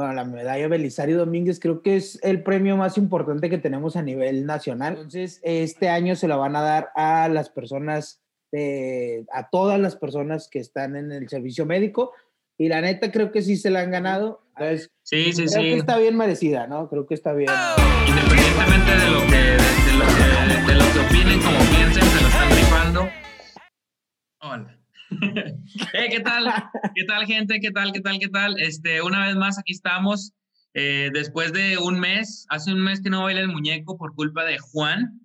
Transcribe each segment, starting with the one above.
bueno, la medalla Belisario Domínguez creo que es el premio más importante que tenemos a nivel nacional. Entonces, este año se la van a dar a las personas, a todas las personas que están en el servicio médico. Y la neta creo que sí se la han ganado. sí, sí, creo que está bien merecida, ¿no? Creo que está bien. Independientemente de lo que, de lo que, de lo que opinen, como piensen, se lo están rifando. Hola. Eh, ¿Qué tal? ¿Qué tal, gente? ¿Qué tal? ¿Qué tal? ¿Qué tal? Este, una vez más, aquí estamos. Eh, después de un mes, hace un mes que no baila el muñeco por culpa de Juan,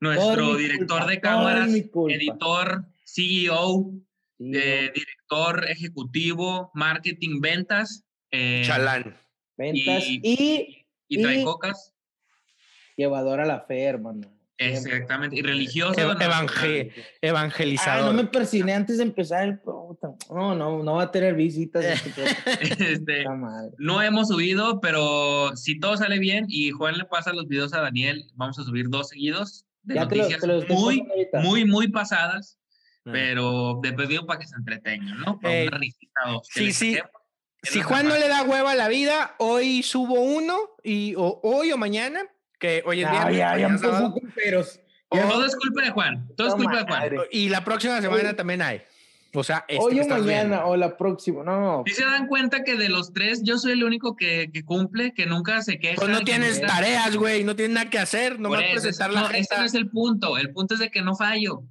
nuestro director de cámaras, editor, CEO, eh, director ejecutivo, marketing, ventas. Chalán. Ventas y, y, y, trae cocas. Llevador a la fe, hermano. Exactamente, y religioso. evangelizador. no me persiné antes de empezar el No, no, no va a tener visitas. Este, este no hemos subido, pero si todo sale bien y Juan le pasa los videos a Daniel, vamos a subir dos seguidos de noticias muy, muy, muy pasadas, ah. pero de pedido para que se entretengan, ¿no? Para una risita Sí, sí. Si Juan no le da hueva a la vida, hoy subo uno y o, hoy o mañana que hoy en día. Ya, ya Todo es culpa de Juan. Todo es culpa de Juan. Y la próxima semana también hay. O sea, este hoy o mañana o la próxima. No, no. Si se dan cuenta que de los tres, yo soy el único que, que cumple, que nunca se queja. Pues no tienes tareas, güey. No tienes nada que hacer. No vas a presentar la no, Este no es el punto. El punto es de que no fallo.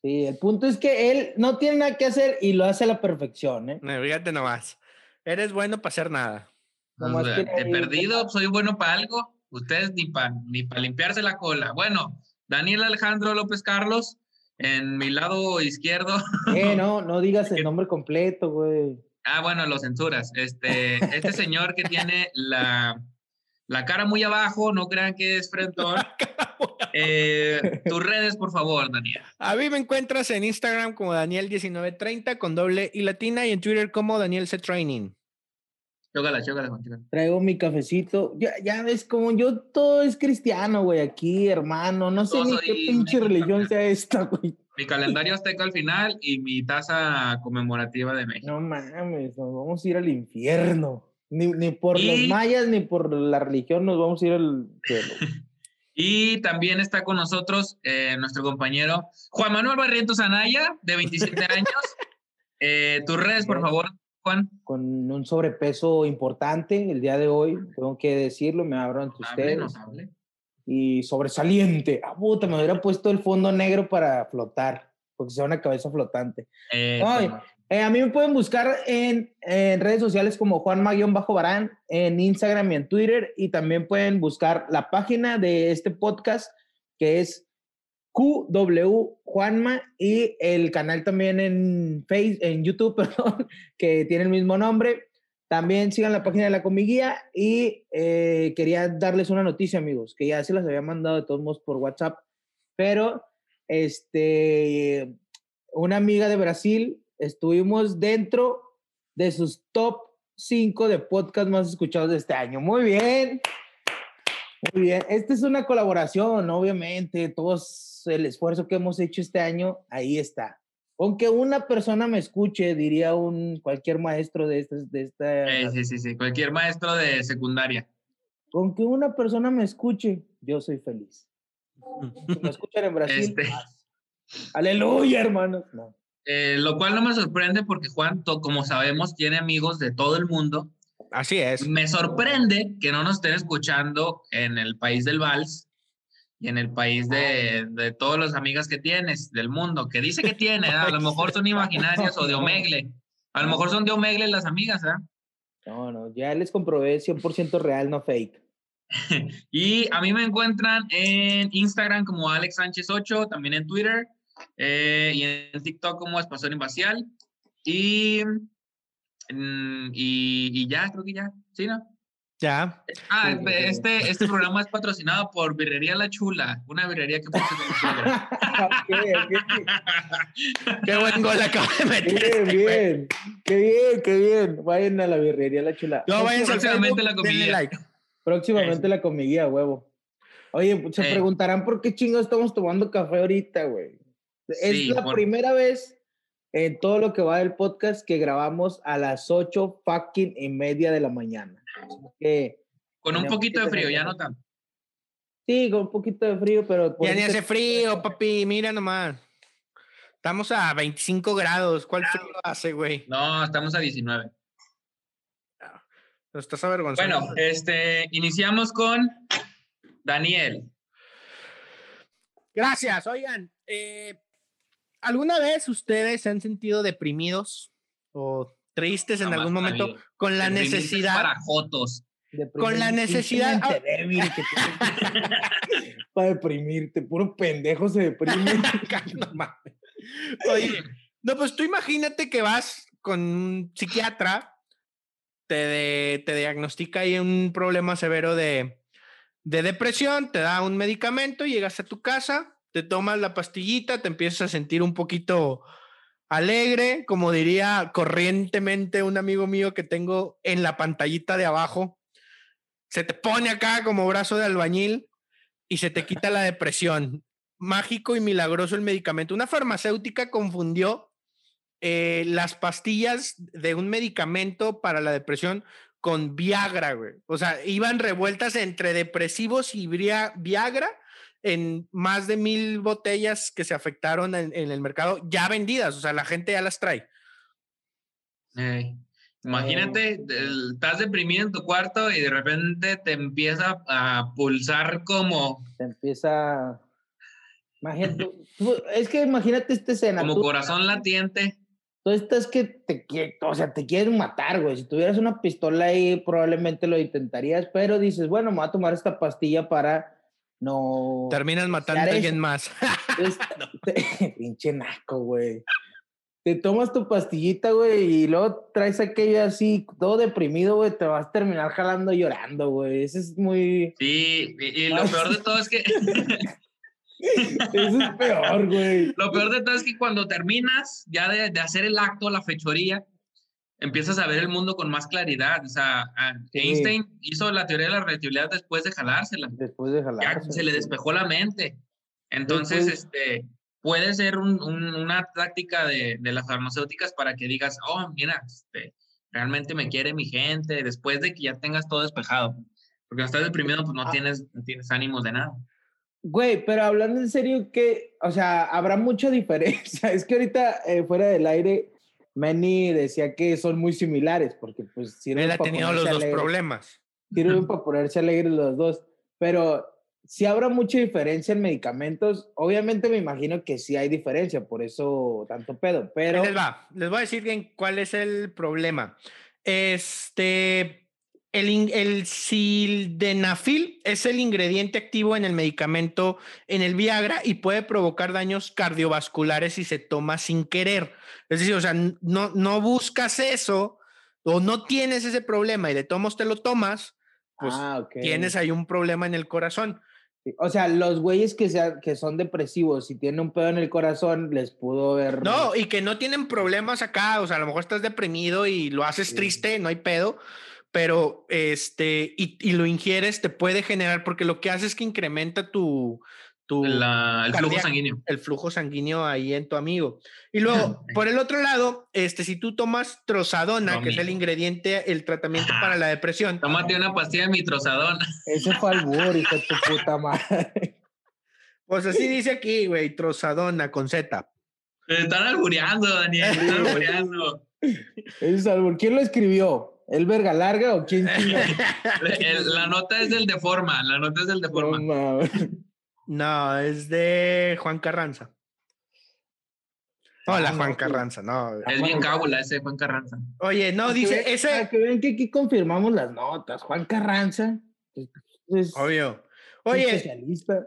Sí, el punto es que él no tiene nada que hacer y lo hace a la perfección, ¿eh? No, fíjate nomás. Eres bueno para hacer nada. he perdido, soy bueno para algo. Ustedes ni para ni pa limpiarse la cola. Bueno, Daniel Alejandro López Carlos, en mi lado izquierdo. Eh, no, no digas el nombre completo, güey. Ah, bueno, lo censuras. Este, este señor que tiene la, la cara muy abajo, no crean que es frentón. Eh, tus redes, por favor, Daniel. A mí me encuentras en Instagram como Daniel1930 con doble y latina y en Twitter como Daniel C Training. Chócala, chócala, Traigo mi cafecito. Ya, ya ves, como yo todo es cristiano, güey, aquí, hermano. No sé ni qué pinche religión sea esta, güey. Mi calendario azteca al final y mi taza conmemorativa de México. No mames, nos vamos a ir al infierno. Ni, ni por los mayas ni por la religión nos vamos a ir al cielo. y también está con nosotros eh, nuestro compañero Juan Manuel Barrientos Anaya, de 27 años. Eh, tus redes, por favor, Juan. Con un sobrepeso importante el día de hoy, tengo que decirlo, me abro ante ustedes. Y sobresaliente. Ah, puta, me hubiera puesto el fondo negro para flotar, porque sea una cabeza flotante. Eh, a mí me pueden buscar en, redes sociales como Juan Bajo Barán, en Instagram y en Twitter, y también pueden buscar la página de este podcast, que es QW Juanma y el canal también en Facebook, en YouTube, perdón, que tiene el mismo nombre. También sigan la página de la Comiguía y eh, quería darles una noticia, amigos, que ya se las había mandado de todos modos por WhatsApp, pero este, una amiga de Brasil, estuvimos dentro de sus top 5 de podcast más escuchados de este año. Muy bien. Muy bien. Esta es una colaboración, obviamente. Todos el esfuerzo que hemos hecho este año, ahí está. Aunque una persona me escuche, diría un cualquier maestro de esta... De esta sí, sí, sí, cualquier maestro de secundaria. Aunque una persona me escuche, yo soy feliz. Si me escuchan en Brasil, este... aleluya, hermanos. Eh, lo cual no me sorprende porque Juan, como sabemos, tiene amigos de todo el mundo. Así es. Me sorprende que no nos estén escuchando en el país del vals, y en el país de, de todas las amigas que tienes del mundo, que dice que tiene, a lo mejor son imaginarias o de Omegle. A lo mejor son de Omegle las amigas, ¿eh? No, no, ya les comprobé 100% real, no fake. y a mí me encuentran en Instagram como Alex Sánchez 8, también en Twitter eh, y en TikTok como Espasor Invacial. Y, mm, y, y ya, creo que ya, ¿sí, no? Ya. Ah, este, este programa es patrocinado por Birrería La Chula, una birrería que puse Qué buen gol acaba de meter. Bien, este bien. Qué bien, qué bien. Vayan a la birrería La Chula. No, vayan próximamente la comida. Próximamente la comida, huevo. Oye, se preguntarán por qué chingados estamos tomando café ahorita, güey. Es la primera vez en todo lo que va del podcast que grabamos a las 8 fucking y media de la mañana. con un poquito de frío, ya no tanto. Sí, con un poquito de frío, pero... Ya ni hace frío, papi, mira nomás. Estamos a 25 grados. ¿Cuál frío hace, güey? No, estamos a 19. No, estás avergonzado. Bueno, este, iniciamos con Daniel. Gracias. Oigan, eh, ¿alguna vez ustedes se han sentido deprimidos o tristes en algún momento con la necesidad? Para fotos. Con la necesidad. para deprimirte, puro pendejo se deprime. Oye, no, pues tú imagínate que vas con un psiquiatra, te, te diagnostica ahí un problema severo de, de depresión, te da un medicamento, llegas a tu casa, te tomas la pastillita, te empiezas a sentir un poquito alegre, como diría corrientemente un amigo mío que tengo en la pantallita de abajo, se te pone acá como brazo de albañil y se te quita la depresión. Mágico y milagroso el medicamento. Una farmacéutica confundió eh, las pastillas de un medicamento para la depresión con Viagra, güey. O sea, iban revueltas entre depresivos y Viagra en más de mil botellas que se afectaron en, el mercado ya vendidas. O sea, la gente ya las trae. Imagínate, estás deprimido en tu cuarto y de repente te empieza a pulsar como... Te empieza... Imagínate, es que imagínate esta escena. Como corazón latiente. Tú estás que te, o sea, te quieren matar, güey. Si tuvieras una pistola ahí, probablemente lo intentarías, pero dices, bueno, me voy a tomar esta pastilla para no... Terminas matando a alguien más. pinche naco, güey te tomas tu pastillita, güey, y luego traes aquello así, todo deprimido, güey, te vas a terminar jalando llorando, güey. Eso es muy. Sí, y, lo peor de todo es que. Eso es peor, güey. Lo peor de todo es que cuando terminas ya de, de, hacer el acto, la fechoría, empiezas a ver el mundo con más claridad. O sea, Einstein hizo la teoría de la relatividad después de jalársela. Después de jalársela. Ya se le despejó la mente. Entonces, este puede ser una táctica de, las farmacéuticas para que digas, oh, mira, este, realmente me quiere mi gente, después de que ya tengas todo despejado. Porque estás deprimido, pues no ah. tienes, no tienes ánimos de nada. Güey, pero hablando en serio, que, o sea, habrá mucha diferencia. Es que ahorita, eh, fuera del aire, Manny decía que son muy similares, porque pues... Él ha tenido los dos problemas. Sirven para ponerse alegres los dos, pero si habrá mucha diferencia en medicamentos. Obviamente me imagino que sí hay diferencia, por eso tanto pedo, pero... les va, les voy a decir bien cuál es el problema. Este, el, el sildenafil es el ingrediente activo en el medicamento, en el Viagra, y puede provocar daños cardiovasculares si se toma sin querer. Es decir, o sea, no, no buscas eso o no tienes ese problema y de tomos te lo tomas, pues ah, tienes ahí un problema en el corazón. O sea, los güeyes que, sea, que son depresivos y tienen un pedo en el corazón, les pudo ver. No, y que no tienen problemas acá. O sea, a lo mejor estás deprimido y lo haces triste, no hay pedo. Pero este, y, y, lo ingieres, te puede generar, porque lo que hace es que incrementa tu, el flujo sanguíneo. El flujo sanguíneo ahí en tu amigo. Y luego, por el otro lado, este, si tú tomas trozadona, que es el ingrediente, el tratamiento para la depresión. Tómate una pastilla de mi trozadona. Ese fue albur, hijo de tu puta madre. Pues así dice aquí, güey, trozadona con Z. están albureando, Daniel, están albureando. es albur. ¿Quién lo escribió? ¿El verga larga o quién? la nota es del de forma, la nota es del de forma. No, es de Juan Carranza. Hola, ah, Juan Carranza, no. Es bien cábula ese Juan Carranza. Oye, no, dice, ese... que ven que aquí confirmamos las notas. Juan Carranza es Obvio. Oye,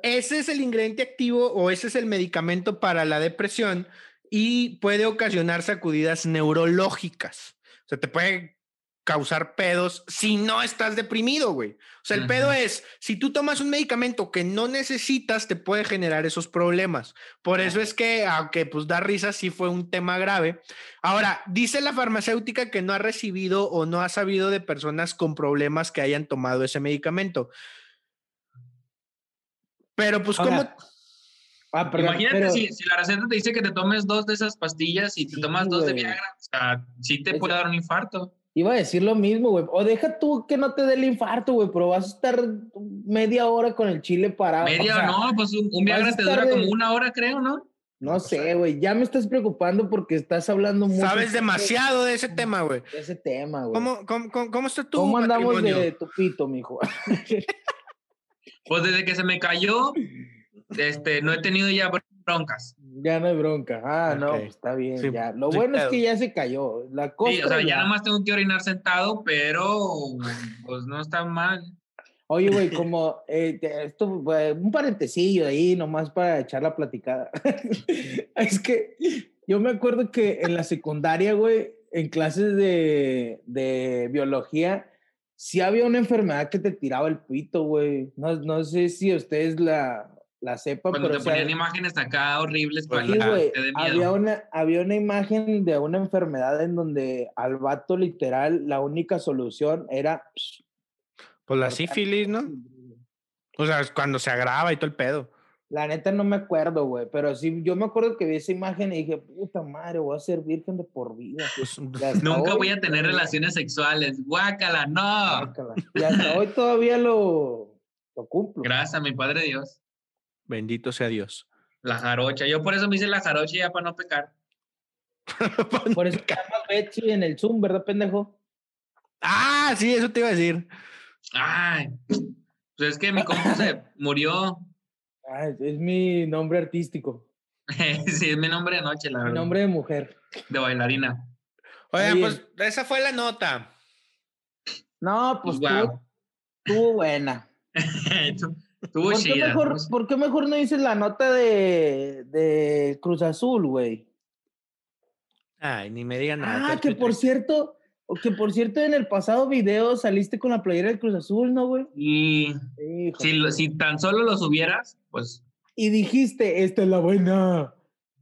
ese es el ingrediente activo o ese es el medicamento para la depresión y puede ocasionar sacudidas neurológicas. O sea, te puede causar pedos si no estás deprimido, güey. O sea, el pedo es, si tú tomas un medicamento que no necesitas, te puede generar esos problemas. Por eso es que, aunque pues da risa, sí fue un tema grave. Ahora, dice la farmacéutica que no ha recibido o no ha sabido de personas con problemas que hayan tomado ese medicamento. Pero pues, ¿cómo? Ah, Imagínate si, la receta te dice que te tomes dos de esas pastillas y te tomas dos de Viagra, o sea, sí te puede dar un infarto. Iba a decir lo mismo, güey. O deja tú que no te dé el infarto, güey, pero vas a estar media hora con el chile parado. Media, o no, pues un, Viagra te dura como una hora, creo, ¿no? No sé, güey. Ya me estás preocupando porque estás hablando mucho. Sabes demasiado de ese tema, güey. De ese tema, güey. ¿Cómo, cómo, cómo, está tu ¿Cómo andamos de tu pito, mijo? pues desde que se me cayó, este, no he tenido ya broncas. Ya no hay bronca. Ah, no, pues está bien. ya. Lo bueno es que ya se cayó. La cosa sí, o sea, ya nada más tengo que orinar sentado, pero pues no está mal. Oye, güey, como eh, esto, un paréntesis ahí nomás para echar la platicada. es que yo me acuerdo que en la secundaria, güey, en clases de, de biología, sí había una enfermedad que te tiraba el pito, güey. No, no sé si ustedes la, la. Cuando te ponían imágenes acá horribles para sí, había una, había una imagen de una enfermedad en donde al vato literal la única solución era pues la sífilis, ¿no? O sea, cuando se agrava y todo el pedo. La neta no me acuerdo, güey, pero sí, yo me acuerdo que vi esa imagen y dije, puta madre, voy a ser virgen de por vida. Pues, Nunca voy a tener relaciones sexuales, guácala, no. Guácala. Y hasta hoy todavía lo, lo cumplo. Gracias a mi Padre Dios. Bendito sea Dios. La jarocha, yo por eso me hice la jarocha ya para no pecar. por eso que Betsy en el Zoom, ¿verdad, pendejo? Ah, sí, eso te iba a decir. Ay, pues es que mi compa se murió. es mi nombre artístico. sí, es mi nombre de noche, la verdad. Mi nombre de mujer. De bailarina. Oye, pues esa fue la nota. No, pues wow. tú, buena. ¿Por, qué mejor, ¿Por qué mejor no dices la nota de, de Cruz Azul, güey? Ay, ni me digan nada. Ah, que por cierto, o que por cierto, en el pasado video saliste con la playera del Cruz Azul, ¿no, güey? Y si, si, tan solo lo subieras, pues. Y dijiste, esta es la buena.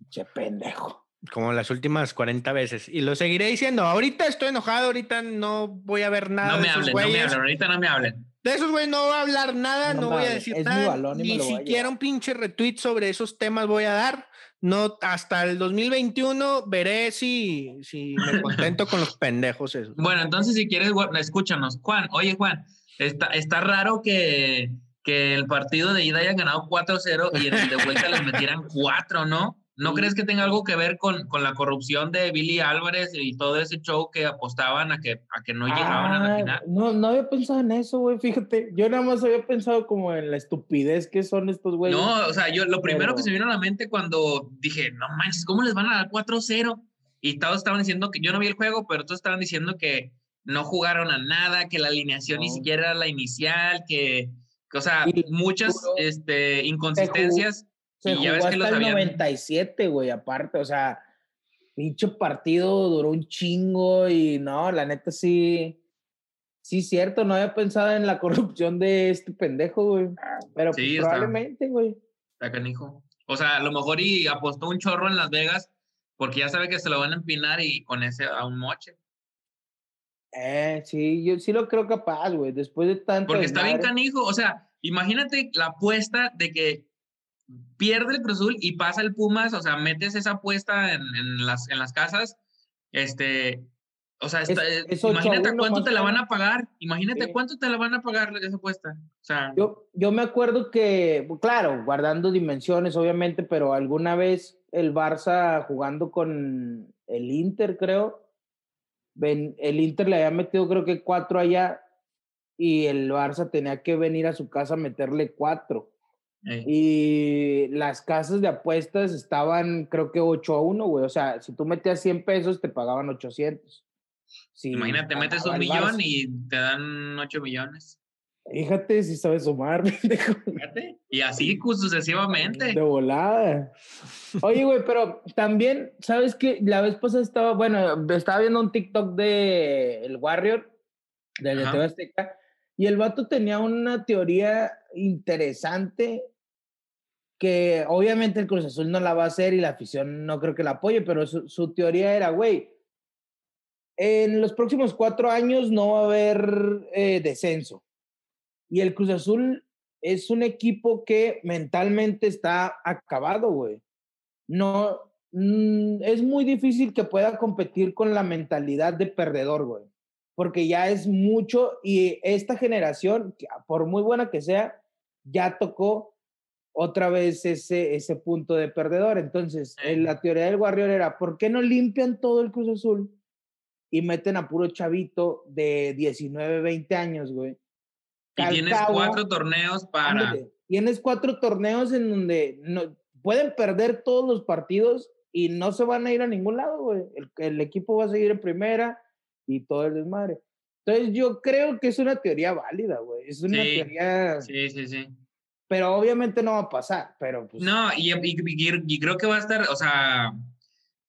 Che pendejo. Como las últimas 40 veces. Y lo seguiré diciendo. Ahorita estoy enojado, ahorita no voy a ver nada. No me hablen, no me hablen, ahorita no me hablen. De esos güey no voy a hablar nada, no, voy a decir nada. Ni siquiera un pinche retweet sobre esos temas voy a dar no, hasta el 2021 veré si, si me contento con los pendejos esos. Bueno, entonces si quieres, escúchanos. Juan, oye Juan, está, está raro que, que el partido de ida haya ganado 4-0 y en el de vuelta les metieran 4, ¿no? ¿No crees que tenga algo que ver con, con, la corrupción de Billy Álvarez y todo ese show que apostaban a que, a que no llegaban a la ah, final? No, no había pensado en eso, güey, fíjate. Yo nada más había pensado como en la estupidez que son estos güeyes. No, o sea, yo lo primero que se me vino a la mente cuando dije, no manches, ¿cómo les van a dar 4-0? Y todos estaban diciendo que yo no vi el juego, pero todos estaban diciendo que no jugaron a nada, que la alineación ni siquiera era la inicial, que, o sea, muchas este, inconsistencias se jugó hasta el 97, güey, aparte, o sea, pinche partido duró un chingo y no, la neta sí, sí, cierto, no había pensado en la corrupción de este pendejo, güey, pero pues, probablemente, güey. Está canijo. O sea, a lo mejor y apostó un chorro en Las Vegas porque ya sabe que se lo van a empinar y con ese a un moche. Eh, sí, yo sí lo creo capaz, güey, después de tanto... Porque está bien canijo, o sea, imagínate la apuesta de que pierde el Cruz Azul y pasa el Pumas, o sea, metes esa apuesta en, en las, en las casas, este, o sea, eh, imagínate cuánto te la van a pagar, imagínate cuánto te la van a pagar esa apuesta. O sea, yo, yo me acuerdo que, claro, guardando dimensiones, obviamente, pero alguna vez el Barça jugando con el Inter, creo, el Inter le había metido creo que cuatro allá y el Barça tenía que venir a su casa a meterle cuatro. Y las casas de apuestas estaban, creo que 8 a 1, güey. O sea, si tú metías 100 pesos, te pagaban 800. Imagínate, metes un millón y te dan 8 millones. Fíjate si sabes sumar, Fíjate. Y así sucesivamente. De volada. Oye, güey, pero también, ¿sabes qué? La vez pasada estaba, bueno, estaba viendo un TikTok de El Warrior, de la Azteca, y el vato tenía una teoría interesante que obviamente el Cruz Azul no la va a hacer y la afición no creo que la apoye, pero su, teoría era, güey, en los próximos cuatro años no va a haber eh, descenso. Y el Cruz Azul es un equipo que mentalmente está acabado, güey. No, mm, es muy difícil que pueda competir con la mentalidad de perdedor, güey. Porque ya es mucho y esta generación, por muy buena que sea, ya tocó otra vez ese, ese punto de perdedor. Entonces, en la teoría del Warrior era, ¿por qué no limpian todo el Cruz Azul y meten a puro chavito de 19, 20 años, güey? Y tienes cuatro torneos para... tienes cuatro torneos en donde no, pueden perder todos los partidos y no se van a ir a ningún lado, güey. El, el equipo va a seguir en primera y todo el desmadre. Entonces, yo creo que es una teoría válida, güey. Es una teoría... Sí, sí, sí pero obviamente no va a pasar, pero pues... No, y, y, creo que va a estar, o sea,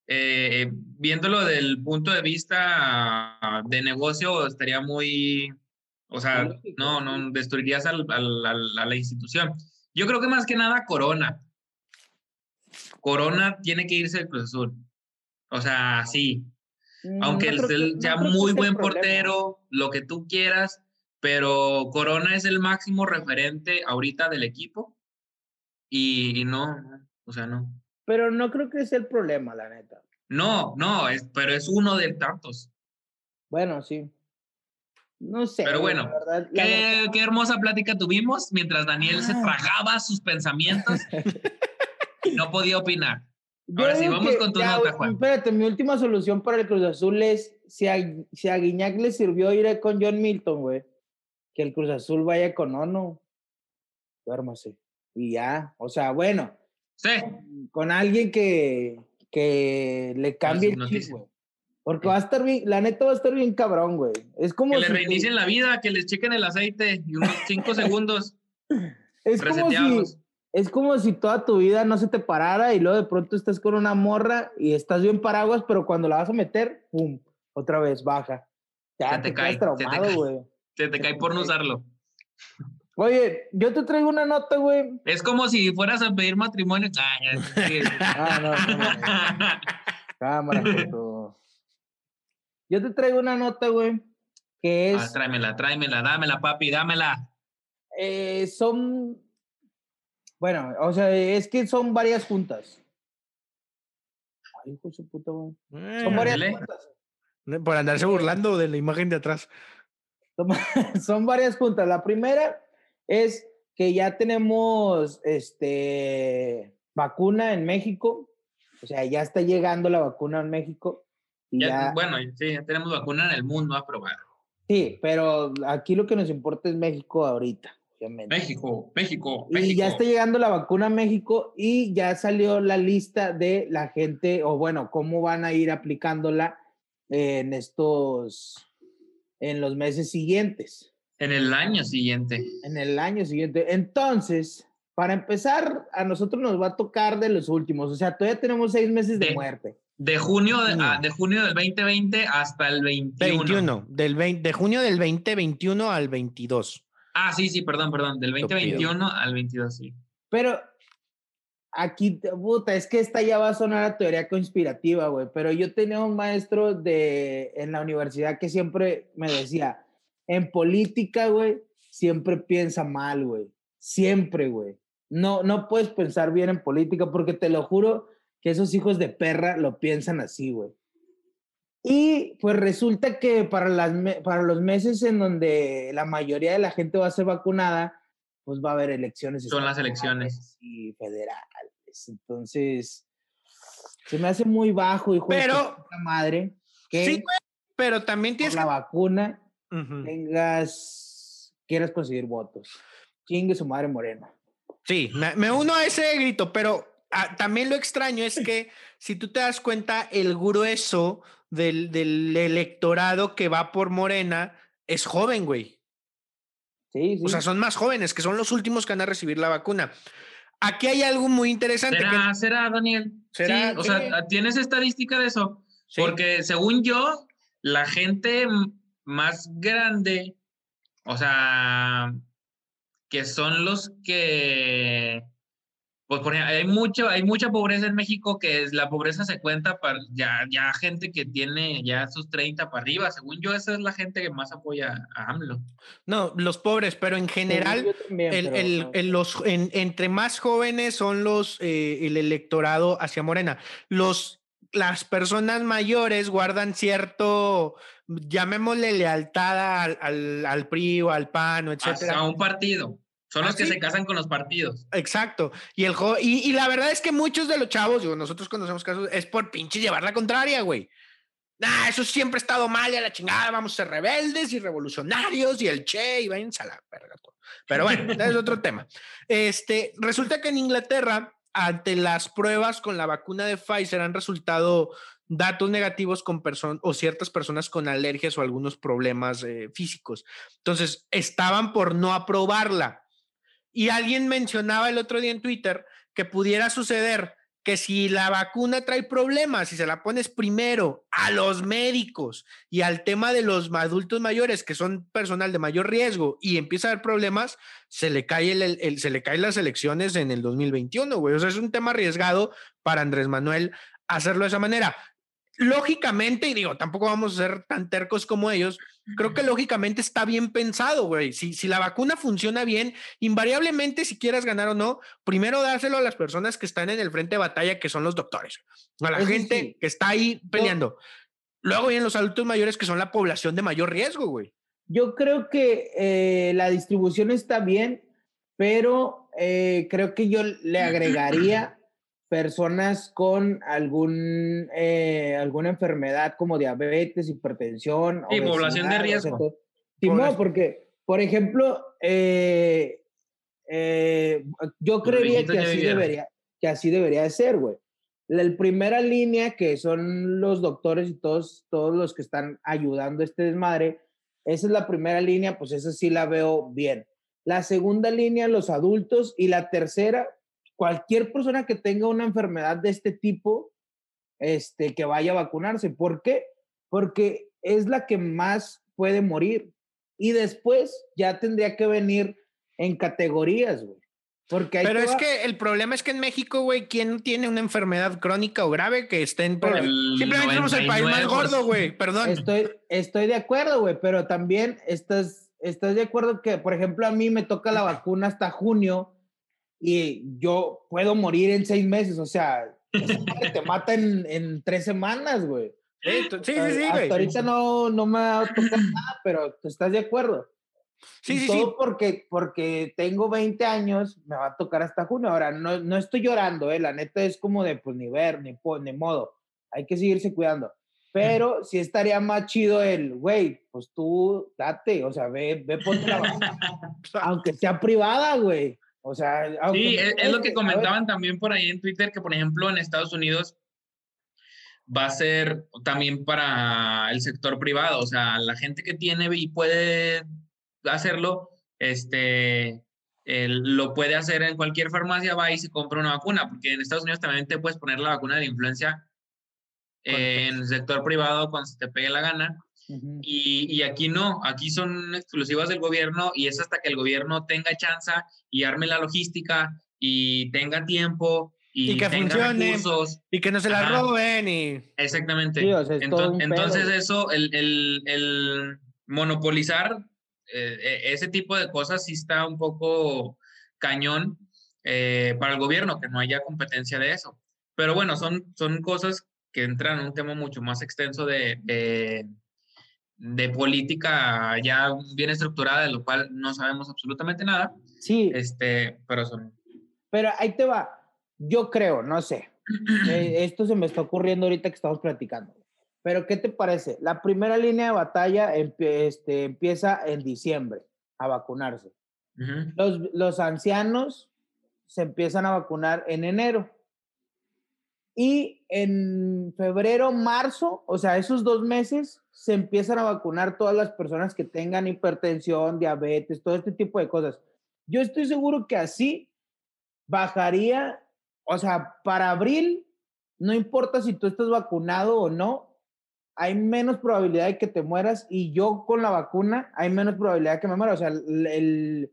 eh, viéndolo del punto de vista de negocio, estaría muy, o sea, no, no, destruirías al, al, a la institución. Yo creo que más que nada Corona. Corona tiene que irse del Cruz Azul. O sea, sí. Mm, Aunque él sea muy buen portero, lo que tú quieras, pero Corona es el máximo referente ahorita del equipo y, no, o sea, no. Pero no creo que sea el problema, la neta. No, no, es, pero es uno de tantos. Bueno, sí. No sé. Pero bueno, qué, hermosa plática tuvimos mientras Daniel se ah. tragaba sus pensamientos y no podía opinar. Ahora sí, vamos con tu nota, Juan. Espérate, mi última solución para el Cruz Azul es si a, si a Guiñac le sirvió ir con John Milton, güey que el Cruz Azul vaya con Ono. Duérmase. Y ya, o sea, bueno. Sí. Con, alguien que, que le cambie el chip, güey. Porque va a estar bien, la neta va a estar bien cabrón, güey. Es como. Que le reinicien la vida, que les chequen el aceite y unos cinco segundos. Es como si. Es como si toda tu vida no se te parara y luego de pronto estás con una morra y estás bien paraguas, pero cuando la vas a meter, ¡pum! Otra vez baja. Ya te, te caes traumado, güey. Se te cae por no usarlo. Oye, yo te traigo una nota, güey. Es como si fueras a pedir matrimonio. ah, no, no, Cámara, Yo te traigo una nota, güey, que es... Ah, tráemela, tráemela, dámela, papi, dámela. Eh, son... Bueno, o sea, es que son varias juntas. Ay, hijo de su puta, güey. son varias juntas. Por andarse burlando de la imagen de atrás. Son varias juntas. La primera es que ya tenemos este, vacuna en México. O sea, ya está llegando la vacuna en México. ya, bueno, sí, ya tenemos vacuna en el mundo a probar. Sí, pero aquí lo que nos importa es México ahorita. Obviamente. México, México, México. Y ya está llegando la vacuna a México y ya salió la lista de la gente, o bueno, cómo van a ir aplicándola en estos en los meses siguientes. En el año siguiente. En el año siguiente. Entonces, para empezar, a nosotros nos va a tocar de los últimos. O sea, todavía tenemos seis meses de, muerte. De junio, de, ah, de, junio del 2020 hasta el 21. 21 del 20, de junio del 2021 al 22. Ah, sí, sí, perdón, perdón. Del 2021 al 22, sí. Pero aquí, puta, es que esta ya va a sonar a teoría conspirativa, güey, pero yo tenía un maestro de, en la universidad que siempre me decía, en política, güey, siempre piensa mal, güey, siempre, güey. No, no puedes pensar bien en política porque te lo juro que esos hijos de perra lo piensan así, güey. Y pues resulta que para, las, para los meses en donde la mayoría de la gente va a ser vacunada, pues va a haber elecciones. Son las elecciones. Y federales. Entonces, se me hace muy bajo, hijo pero, de madre. Que sí, pero también tienes la vacuna tengas, quieras conseguir votos. Chingue su madre morena. Sí, me, uno a ese grito, pero ah, también lo extraño es que si tú te das cuenta, el grueso del, del electorado que va por Morena es joven, güey. O sea, son más jóvenes, que son los últimos que van a recibir la vacuna. Aquí hay algo muy interesante. ¿Será, ¿será Daniel? ¿Será? o sea, ¿tienes estadística de eso? Porque según yo, la gente más grande, o sea, que son los que pues por ejemplo, hay, mucho, hay mucha pobreza en México que es, la pobreza se cuenta para ya, ya gente que tiene ya sus 30 para arriba. Según yo, esa es la gente que más apoya a AMLO. No, los pobres, pero en general, el, el, los, entre más jóvenes son los, eh, el electorado hacia Morena. Los, las personas mayores guardan cierto, llamémosle lealtad al, al, al PRI o al PAN, etcétera. A un partido. Son los ¿Ah, que se casan con los partidos. Exacto. Y, el y, y, la verdad es que muchos de los chavos, digo, nosotros conocemos casos, es por pinche llevar la contraria, güey. Nah, eso siempre ha estado mal y a la chingada, vamos a ser rebeldes y revolucionarios y el che y vayan a la verga. Pero bueno, es otro tema. Este, resulta que en Inglaterra, ante las pruebas con la vacuna de Pfizer, han resultado datos negativos con personas o ciertas personas con alergias o algunos problemas eh, físicos. Entonces, estaban por no aprobarla. Y alguien mencionaba el otro día en Twitter que pudiera suceder que si la vacuna trae problemas, si se la pones primero a los médicos y al tema de los adultos mayores, que son personal de mayor riesgo, y empieza a haber problemas, se le cae el, se le caen las elecciones en el 2021, güey. O sea, es un tema arriesgado para Andrés Manuel hacerlo de esa manera lógicamente, y digo, tampoco vamos a ser tan tercos como ellos, creo que lógicamente está bien pensado, güey. Si, si la vacuna funciona bien, invariablemente, si quieras ganar o no, primero dárselo a las personas que están en el frente de batalla, que son los doctores, a la gente que está ahí peleando. Luego vienen los adultos mayores, que son la población de mayor riesgo, güey. Yo creo que eh, la distribución está bien, pero eh, creo que yo le agregaría personas con algún, eh, alguna enfermedad como diabetes, hipertensión. Y población de riesgo. sí, no, porque, por ejemplo, eh, eh, yo creería que así, debería, que así debería de ser, güey. La primera línea, que son los doctores y todos, todos los que están ayudando a este desmadre, esa es la primera línea, pues esa sí la veo bien. La segunda línea, los adultos, y la tercera, cualquier persona que tenga una enfermedad de este tipo, este, que vaya a vacunarse. ¿Por qué? Porque es la que más puede morir. Y después ya tendría que venir en categorías, güey. Porque Pero es que el problema es que en México, güey, ¿quién tiene una enfermedad crónica o grave que esté en... Simplemente somos el país más gordo, güey, perdón. Estoy, estoy de acuerdo, güey, pero también estás, estás de acuerdo que, por ejemplo, a mí me toca la vacuna hasta junio y yo puedo morir en seis meses, o sea, te mata en, en tres semanas, güey. Sí, sí, sí, güey. Hasta ahorita no, no me ha tocado nada, pero ¿tú estás de acuerdo? Sí, sí, todo sí. Porque, porque tengo 20 años, me va a tocar hasta junio. Ahora, no, no estoy llorando, ¿eh? La neta es como de, pues, ni ver, ni, ni modo. Hay que seguirse cuidando. Pero sí estaría más chido el, güey, pues tú date, o sea, ve, ve ponte la Aunque sea privada, güey. O sea, sí, es, lo que comentaban también por ahí en Twitter, que por ejemplo en Estados Unidos va a ser también para el sector privado, o sea, la gente que tiene y puede hacerlo, este, lo puede hacer en cualquier farmacia, va y se compra una vacuna, porque en Estados Unidos también te puedes poner la vacuna de la influencia en el sector privado cuando se te pegue la gana y, aquí no, aquí son exclusivas del gobierno y es hasta que el gobierno tenga chance y arme la logística y tenga tiempo y, que funcione y que no se la roben y exactamente. Entonces, eso el, monopolizar eh, e, ese tipo de cosas sí está un poco cañón eh, para el gobierno que no haya competencia de eso. Pero bueno son son cosas que entran en un tema mucho más extenso de de política ya bien estructurada, de lo cual no sabemos absolutamente nada. Sí. Este, pero son. Pero ahí te va. Yo creo, no sé. Eh, esto se me está ocurriendo ahorita que estamos platicando. Pero, ¿qué te parece? La primera línea de batalla este, empieza en diciembre a vacunarse. los, los ancianos se empiezan a vacunar en enero. Y en febrero, marzo, o sea, esos dos meses, se empiezan a vacunar todas las personas que tengan hipertensión, diabetes, todo este tipo de cosas. Yo estoy seguro que así bajaría, o sea, para abril, no importa si tú estás vacunado o no, hay menos probabilidad de que te mueras y yo con la vacuna hay menos probabilidad de que me muera. O sea, el,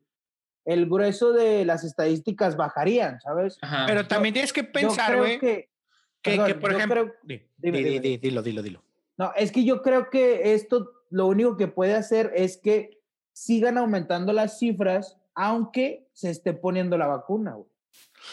el grueso de las estadísticas bajarían, ¿sabes? Pero también tienes que pensar, güey, que, que, por ejemplo... dilo, dilo, dilo. No, es que yo creo que esto lo único que puede hacer es que sigan aumentando las cifras aunque se esté poniendo la vacuna, güey.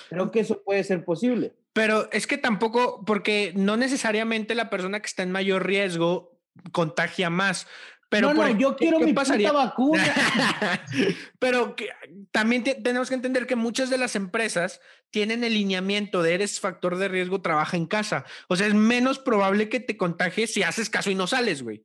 Creo que eso puede ser posible. Pero es que tampoco, porque no necesariamente la persona que está en mayor riesgo contagia más. Pero no, no, yo quiero mi pasaría? vacuna. Pero que, también tenemos que entender que muchas de las empresas tienen el lineamiento de eres factor de riesgo, trabaja en casa. O sea, es menos probable que te contagies si haces caso y no sales, güey.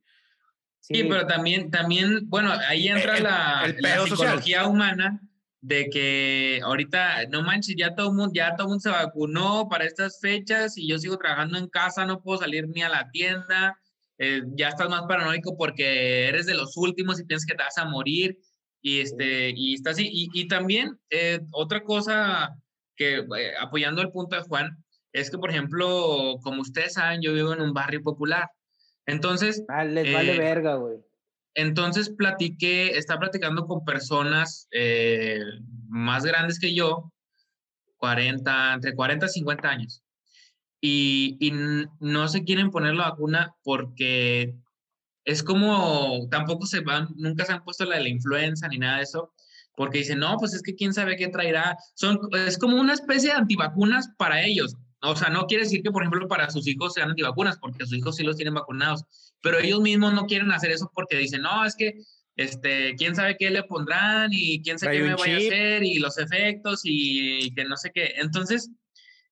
Sí, pero también, también, bueno, ahí entra la, la psicología humana de que ahorita, no manches, ya todo, mundo, ya todo mundo se vacunó para estas fechas y yo sigo trabajando en casa, no puedo salir ni a la tienda, eh, ya estás más paranoico porque eres de los últimos y piensas que te vas a morir y, este, y está así. Y, y también eh, otra cosa que, eh, apoyando el punto de Juan, es que, por ejemplo, como ustedes saben, yo vivo en un barrio popular. Entonces... Ah, les vale verga, güey. Entonces platiqué, estaba platicando con personas eh, más grandes que yo, 40, entre 40 y 50 años, y, y no se quieren poner la vacuna porque es como, tampoco se van, nunca se han puesto la de la influenza ni nada de eso, porque dicen, no, pues es que quién sabe qué traerá. Son, es como una especie de antivacunas para ellos. O sea, no quiere decir que, por ejemplo, para sus hijos sean antivacunas, porque sus hijos sí los tienen vacunados, pero ellos mismos no quieren hacer eso porque dicen, no, es que, este, quién sabe qué le pondrán y quién sabe qué me vaya a hacer y los efectos y, que no sé qué. Entonces,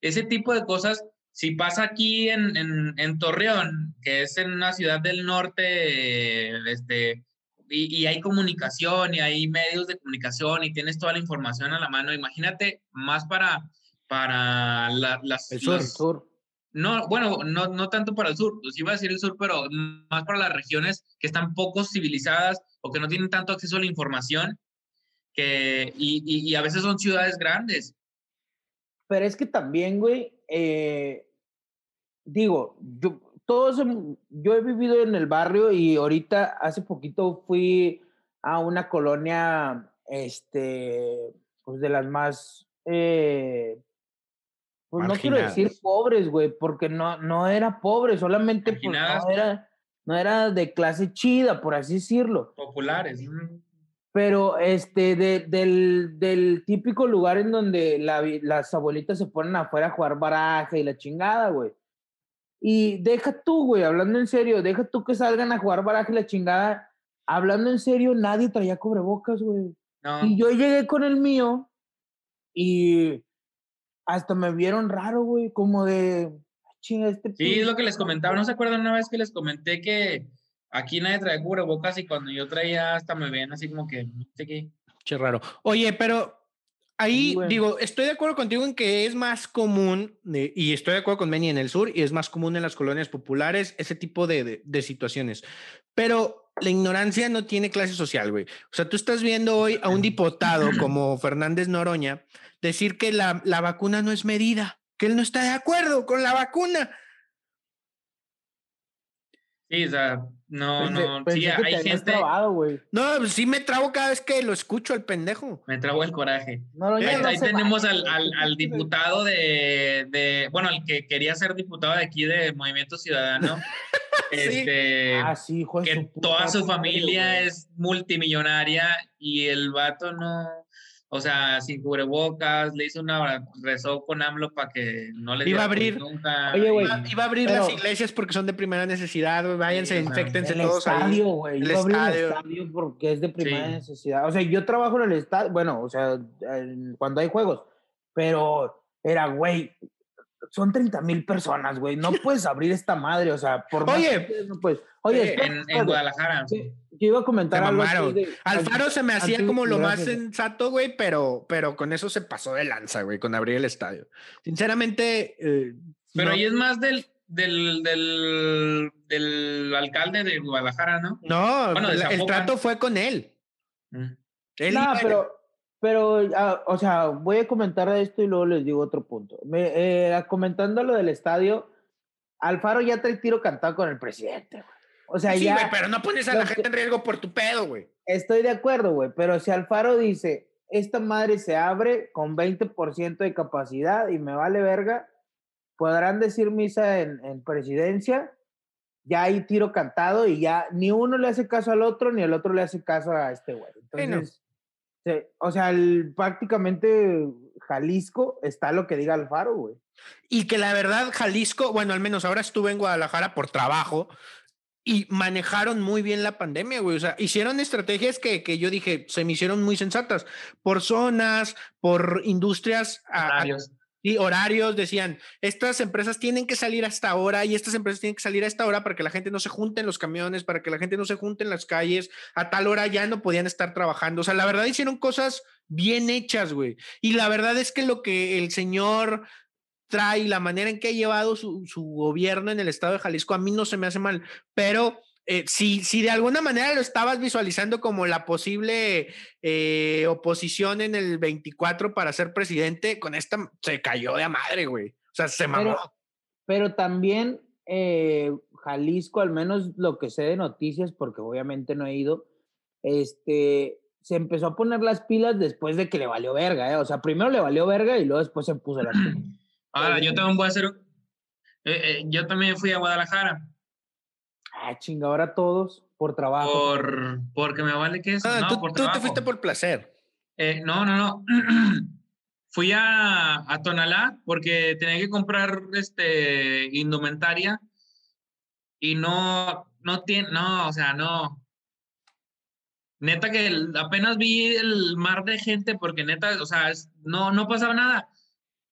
ese tipo de cosas, si pasa aquí en, en, en Torreón, que es en una ciudad del norte, este, y, y, hay comunicación y hay medios de comunicación y tienes toda la información a la mano, imagínate más para para las... El sur, No, bueno, no, no tanto para el sur, pues iba a decir el sur, pero más para las regiones que están poco civilizadas o que no tienen tanto acceso a la información, que, y, y, a veces son ciudades grandes. Pero es que también, güey, eh, digo, yo, todos, yo he vivido en el barrio y ahorita hace poquito fui a una colonia, este, pues de las más eh, pues no quiero decir pobres, güey, porque no, no era pobre, solamente pues, no, era, no era de clase chida, por así decirlo. Populares. Pero este, de, del, del, típico lugar en donde la, las abuelitas se ponen afuera a jugar baraja y la chingada, güey. Y deja tú, güey, hablando en serio, deja tú que salgan a jugar baraja y la chingada. Hablando en serio, nadie traía cubrebocas, güey. Y yo llegué con el mío y hasta me vieron raro, güey, como de, chinga, este... Sí, es lo que les comentaba, ¿no se acuerdan una vez que les comenté que aquí nadie trae cubrebocas y cuando yo traía hasta me ven así como que, no sé qué. Che raro. Oye, pero ahí digo, estoy de acuerdo contigo en que es más común, y estoy de acuerdo con Benny en el sur, y es más común en las colonias populares ese tipo de, de, de situaciones. Pero la ignorancia no tiene clase social, güey. O sea, tú estás viendo hoy a un diputado como Fernández Noroña decir que la, la vacuna no es medida, que él no está de acuerdo con la vacuna. Sí, o sea, no, no, sí, hay gente. Trabado, no, pues sí me trabo cada vez que lo escucho al pendejo. Me trabo el coraje. ahí, tenemos al, al, al, diputado de, de, bueno, el que quería ser diputado de aquí de Movimiento Ciudadano. Este, ah, sí, que toda su familia es multimillonaria y el vato no, o sea, sin cubrebocas, le hizo una rezó con AMLO para que no le iba a abrir nunca. Oye, güey, iba, a abrir las iglesias porque son de primera necesidad, váyanse, sí, infectense el todos estadio, güey. El estadio. el estadio porque es de primera necesidad. O sea, yo trabajo en el estadio, bueno, o sea, cuando hay juegos, pero era, güey, son 30 mil personas, güey. No puedes abrir esta madre, o sea, por Oye, no puedes. Oye, en, en, Guadalajara. Sí, yo iba a comentar algo. Alfaro se me hacía como lo más sensato, güey, pero, pero con eso se pasó de lanza, güey, con abrir el estadio. Sinceramente. Eh, pero ahí es más del, del, del, del, alcalde de Guadalajara, ¿no? No, bueno, el, trato fue con él. Mm. él no, pero pero, ah, o sea, voy a comentar esto y luego les digo otro punto. Me, eh, comentando lo del estadio, Alfaro ya trae tiro cantado con el presidente. O sea, sí, ya. Güey, pero no pones a la gente en riesgo por tu pedo, güey. Estoy de acuerdo, güey. Pero si Alfaro dice, esta madre se abre con 20% de capacidad y me vale verga, podrán decir misa en, presidencia, ya hay tiro cantado y ya ni uno le hace caso al otro ni el otro le hace caso a este güey. Entonces, o sea, prácticamente Jalisco está lo que diga Alfaro, güey. Y que la verdad, Jalisco, bueno, al menos ahora estuve en Guadalajara por trabajo y manejaron muy bien la pandemia, güey. O sea, hicieron estrategias que, que yo dije, se me hicieron muy sensatas. Por zonas, por industrias. Horarios. y horarios decían, estas empresas tienen que salir hasta ahora y estas empresas tienen que salir a esta hora para que la gente no se junte en los camiones, para que la gente no se junte en las calles. A tal hora ya no podían estar trabajando. O sea, la verdad hicieron cosas bien hechas, güey. Y la verdad es que lo que el señor trae, la manera en que ha llevado su, gobierno en el estado de Jalisco, a mí no se me hace mal, pero eh, si, si de alguna manera lo estabas visualizando como la posible eh, oposición en el 24 para ser presidente, con esta se cayó de a madre, güey. O sea, se mamó. Pero, también eh, Jalisco, al menos lo que sé de noticias, porque obviamente no he ido, este, se empezó a poner las pilas después de que le valió verga, O sea, primero le valió verga y luego después se puso las pilas. Ahora, yo también voy a hacer. Eh, eh, yo también fui a Guadalajara. Ah, chinga, ahora todos por trabajo. Por, porque me vale que es. Ah, no, tú, te fuiste por placer. Eh, no, no, no. fui a, a, Tonalá porque tenía que comprar este indumentaria y no, no tiene, no, o sea, no. Neta que apenas vi el mar de gente porque neta, o sea, no, no pasaba nada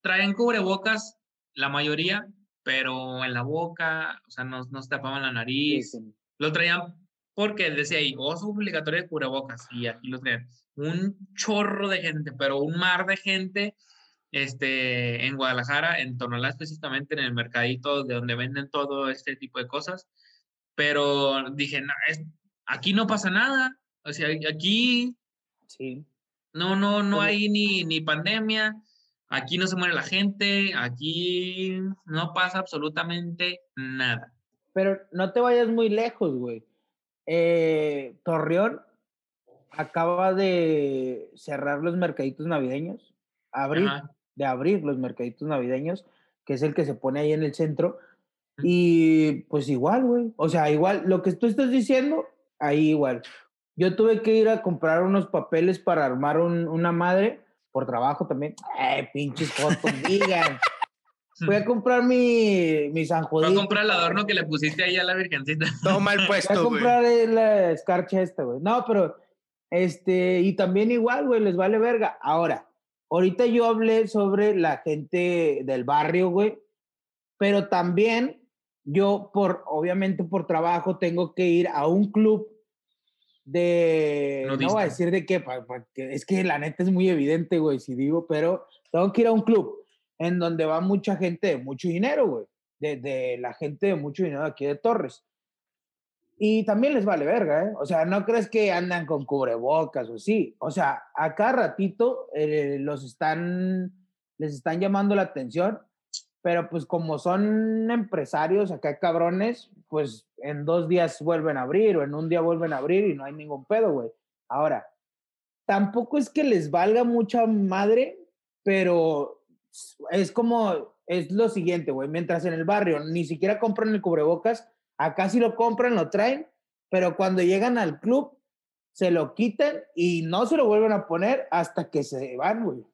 traen cubrebocas, la mayoría, pero en la boca, o sea, no, no se tapaban la nariz. Lo traían porque decía ahí, gozo obligatorio de cubrebocas, y aquí lo traían. Un chorro de gente, pero un mar de gente este, en Guadalajara, en Tonalá específicamente, en el mercadito de donde venden todo este tipo de cosas. Pero dije, no, es, aquí no pasa nada. O sea, aquí sí. no, no, no hay ni, ni pandemia Aquí no se muere la gente, aquí no pasa absolutamente nada. Pero no te vayas muy lejos, güey. Eh, Torreón acaba de cerrar los mercaditos navideños, abrir, de abrir los mercaditos navideños, que es el que se pone ahí en el centro. Y pues igual, güey. O sea, igual, lo que tú estás diciendo, ahí igual. Yo tuve que ir a comprar unos papeles para armar una madre por trabajo también. ¡Eh, pinches fotos, digan! Voy a comprar mi, mi San Voy a comprar el adorno que le pusiste ahí a la virgencita. Todo mal puesto, Voy a comprar la escarcha esta, güey. No, pero, este, y también igual, güey, les vale verga. Ahora, ahorita yo hablé sobre la gente del barrio, güey, pero también yo, por, obviamente por trabajo, tengo que ir a un club de, no, voy a decir de qué, es que la neta es muy evidente, güey, si digo, pero tengo que ir a un club en donde va mucha gente de mucho dinero, güey, de, de, la gente de mucho dinero aquí de Torres. Y también les vale verga, ¿eh? O sea, no crees que andan con cubrebocas o sí. O sea, acá ratito eh, los están, les están llamando la atención pero pues como son empresarios acá cabrones, pues en dos días vuelven a abrir o en un día vuelven a abrir y no hay ningún pedo, güey. Ahora, tampoco es que les valga mucha madre, pero es como, es lo siguiente, güey, mientras en el barrio ni siquiera compran el cubrebocas, acá sí lo compran, lo traen, pero cuando llegan al club, se lo quitan y no se lo vuelven a poner hasta que se van, güey.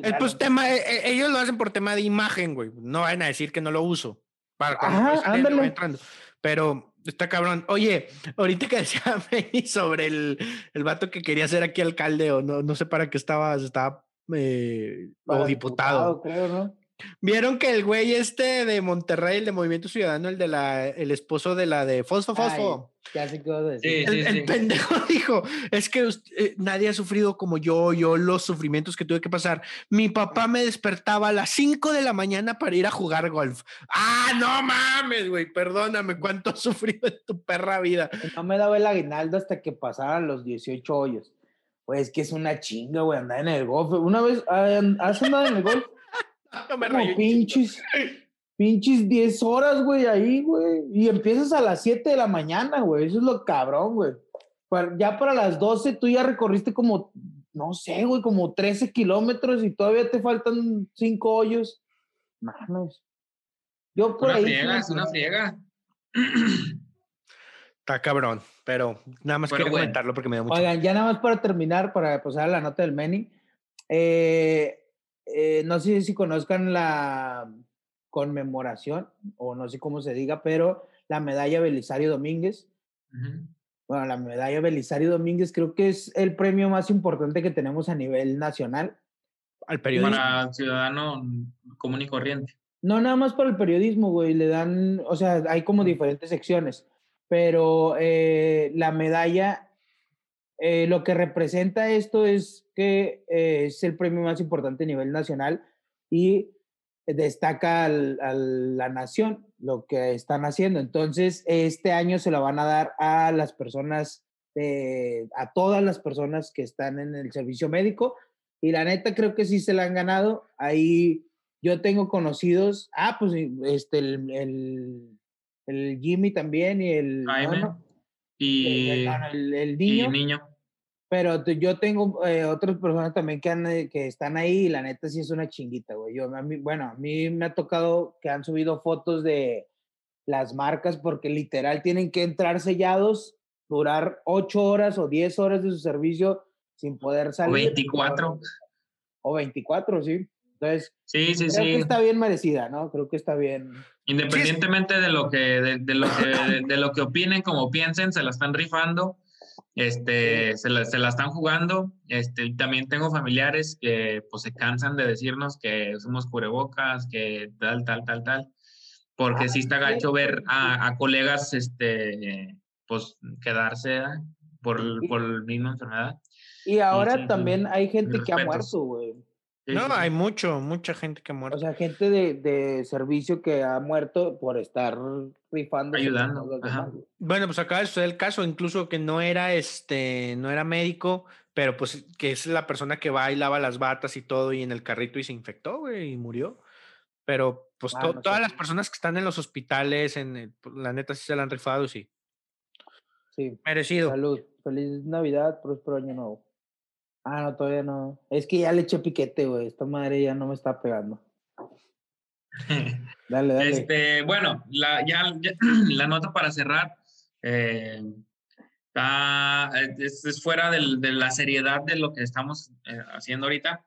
Pues, pues tema, e, e, ellos lo hacen por tema de imagen, güey. No van a decir que no lo uso. Para Ajá, entrando. Pero está cabrón. Oye, ahorita que decía sobre el, el vato que quería ser aquí alcalde o no, no sé para qué estaba, estaba eh, o diputado. creo, ¿no? Vieron que el güey este de Monterrey, el de Movimiento Ciudadano, el de la, el esposo de la de Fosfo Fosfo. el, pendejo dijo, es que eh, nadie ha sufrido como yo, yo los sufrimientos que tuve que pasar. Mi papá me despertaba a las 5 de la mañana para ir a jugar golf. Ah, no mames, güey, perdóname, cuánto has sufrido en tu perra vida. No me daba el aguinaldo hasta que pasaran los 18 hoyos. Pues que es una chinga, güey, andar en el golf. Una vez, ah, ¿has andado en el golf? Como pinches, pinches 10 horas, güey, ahí, güey. Y empiezas a las 7 de la mañana, güey. Eso es lo cabrón, güey. Ya para las 12 tú ya recorriste como no sé, güey, como 13 kilómetros y todavía te faltan 5 hoyos. Mames. Yo por una ahí. Friega, es una friega. Está cabrón, pero nada más quiero comentarlo porque me da mucho. Oigan, ya nada más para terminar, para pasar a la nota del Meni. Eh, eh, no sé si conozcan la conmemoración, o no sé cómo se diga, pero la medalla Belisario Domínguez. Bueno, la medalla Belisario Domínguez creo que es el premio más importante que tenemos a nivel nacional. Al periodismo. Para ciudadano común y corriente. No, nada más para el periodismo, güey. Le dan, o sea, hay como diferentes secciones, pero eh, la medalla, eh, lo que representa esto es que eh, es el premio más importante a nivel nacional y destaca a la nación lo que están haciendo. Entonces, este año se lo van a dar a las personas, a todas las personas que están en el servicio médico. Y la neta creo que sí se la han ganado. Ahí yo tengo conocidos, ah, pues este, el, el, el Jimmy también y el... y, el, niño. Pero yo tengo eh, otras personas también que, han, eh, que están ahí y la neta sí es una chinguita, güey. Yo, a mí, bueno, a mí me ha tocado que han subido fotos de las marcas porque literal tienen que entrar sellados, durar ocho horas o diez horas de su servicio sin poder salir. O 24. O 24, sí. Entonces, sí, sí, creo que está bien merecida, ¿no? Creo que está bien. Independientemente de lo que, de, lo que, de, lo que opinen, como piensen, se la están rifando, este, se, la, se la están jugando. Este, también tengo familiares que pues se cansan de decirnos que somos cubrebocas, que tal, tal, tal, tal, porque sí está gacho ver a, a colegas, este, pues quedarse por, por la misma enfermedad. Y ahora también hay gente que ha muerto, güey no, hay mucho, mucha gente que ha muerto. O sea, gente de, de servicio que ha muerto por estar rifando. Ayudando. Bueno, pues acaba de suceder el caso, incluso que no era este, no era médico, pero pues que es la persona que va y lava las batas y todo y en el carrito y se infectó, güey, y murió. Pero pues ah, todas las personas que están en los hospitales, en pues, la neta sí se la han rifado, sí. Sí. Merecido. Salud. Feliz Navidad, próspero año nuevo. Ah, no, todavía no. Es que ya le eché piquete, güey. Esta madre ya no me está pegando. dale, dale. Este, bueno, la, ya, la nota para cerrar eh, está, es, fuera de la seriedad de lo que estamos eh, haciendo ahorita.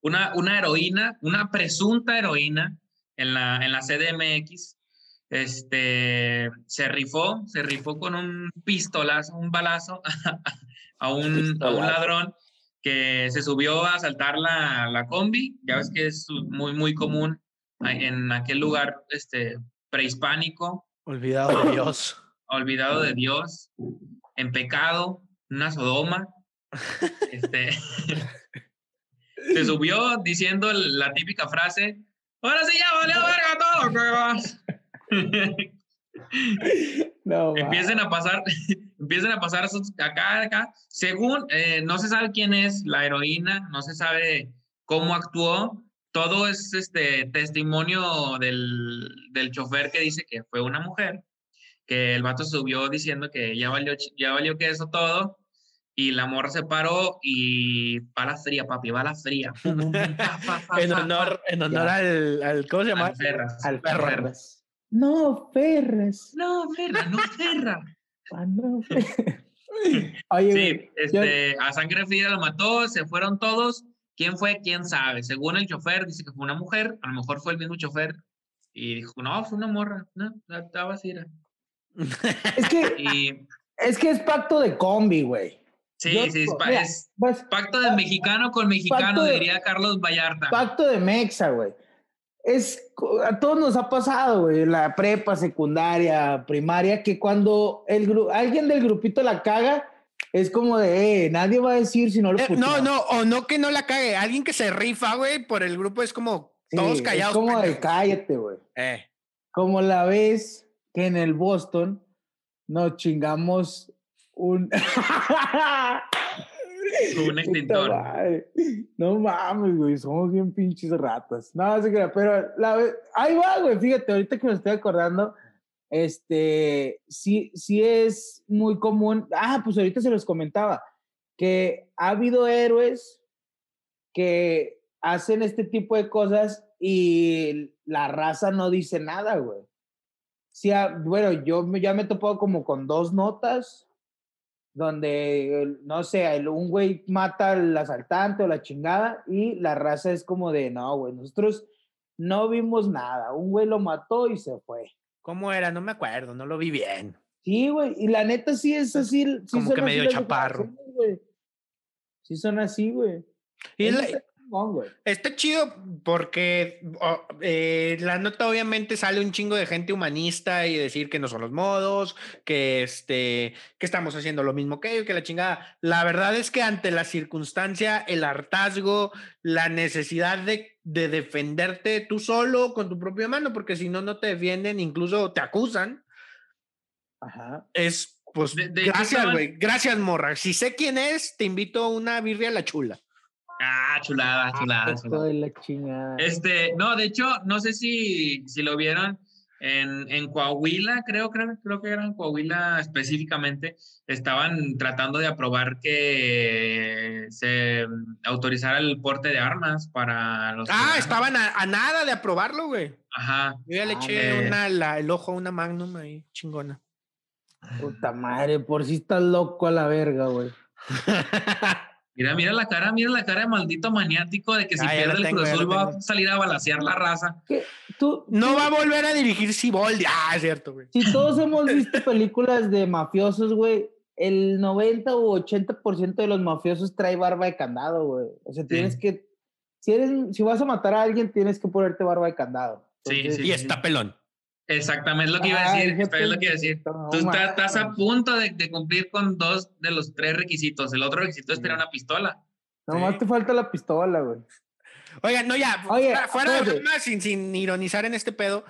Una, una heroína, una presunta heroína en la, en la CDMX, este, se rifó, se rifó con un pistolazo, un balazo a un, a un ladrón que se subió a asaltar la, la, combi. Ya ves que es muy, muy común en aquel lugar este, prehispánico. Olvidado de Dios. Olvidado de Dios. En pecado, una sodoma. Este, se subió diciendo la típica frase, ahora sí ya valió verga todo, no, empiecen a pasar, empiecen a pasar acá, acá. Según, eh, no se sabe quién es la heroína, no se sabe cómo actuó. Todo es este testimonio del, del chofer que dice que fue una mujer, que el vato subió diciendo que ya valió, ya valió que eso todo, y la morra se paró y la fría, papi, la fría. en honor, en honor al, al, ¿cómo se llama? Al perro. No, Ferras. No, Ferra, no, Ferra. Ah, Oye, sí, este, a sangre fría lo mató, se fueron todos. ¿Quién fue? ¿Quién sabe? Según el chofer, dice que fue una mujer, a lo mejor fue el mismo chofer. Y dijo, no, fue una morra. No, estaba así. Es que, es que es pacto de combi, güey. Sí, sí, es, pues, pacto de mexicano con mexicano, diría Carlos Vallarta. Pacto de Mexa, güey es, a todos nos ha pasado, güey, la prepa, secundaria, primaria, que cuando el alguien del grupito la caga, es como de, eh, nadie va a decir si no lo eh, No, no, o no que no la cague, alguien que se rifa, güey, por el grupo es como todos callados. Es como de cállate, güey. Eh. Como la vez que en el Boston nos chingamos un... un extintor. No mames, güey, somos bien pinches ratas. No, se crea, pero la, ahí va, güey, fíjate, ahorita que me estoy acordando, este, sí, sí es muy común. Ah, pues ahorita se los comentaba. que ha habido héroes que hacen este tipo de cosas y la raza no dice nada, güey. Sí, bueno, yo ya me he topado como con dos notas donde, no sé, un güey mata al asaltante o la chingada y la raza es como de, no, güey, nosotros no vimos nada, un güey lo mató y se fue. ¿Cómo era? No me acuerdo, no lo vi bien. Sí, güey, y la neta sí es así. Sí como que medio chaparro. Sí son así, güey. Y Está chido porque eh, la nota obviamente sale un chingo de gente humanista y decir que no son los modos, que este, que estamos haciendo lo mismo que ellos, que la chingada. La verdad es que ante la circunstancia, el hartazgo, la necesidad de, de defenderte tú solo con tu propia mano, porque si no, no te defienden, incluso te acusan. Ajá. Es, pues, gracias, güey. Gracias, morra. Si sé quién es, te invito a una birria a la chula. Ah, chulada, ah, chulada. chulada. Este, no, de hecho, no sé si, si lo vieron en, en Coahuila, creo, creo, creo que era en Coahuila específicamente, estaban tratando de aprobar que se autorizara el porte de armas para los. Ah, estaban a, nada de aprobarlo, güey. Ajá. Yo ya le eché una, el ojo a una magnum ahí, chingona. Puta madre, por si estás loco a la verga, güey. Mira, mira la cara, mira la cara de maldito maniático de que si pierde el Cruz va a salir a balasear la raza. ¿Tú, no va a volver a dirigir Siboldi. Ah, es cierto, güey. Si todos hemos visto películas de mafiosos, güey, el 90 u 80% de los mafiosos trae barba de candado, güey. O sea, tienes que. Si, eres, si vas a matar a alguien, tienes que ponerte barba de candado. sí, sí. Y está pelón. Exactamente, es lo que iba a decir. es lo que iba a decir. Tú estás, a punto de, de, cumplir con dos de los tres requisitos. El otro requisito es tener una pistola. Nomás te falta la pistola, güey. Oiga, no, ya, Oye, fuera, de más, sin, sin ironizar en este pedo,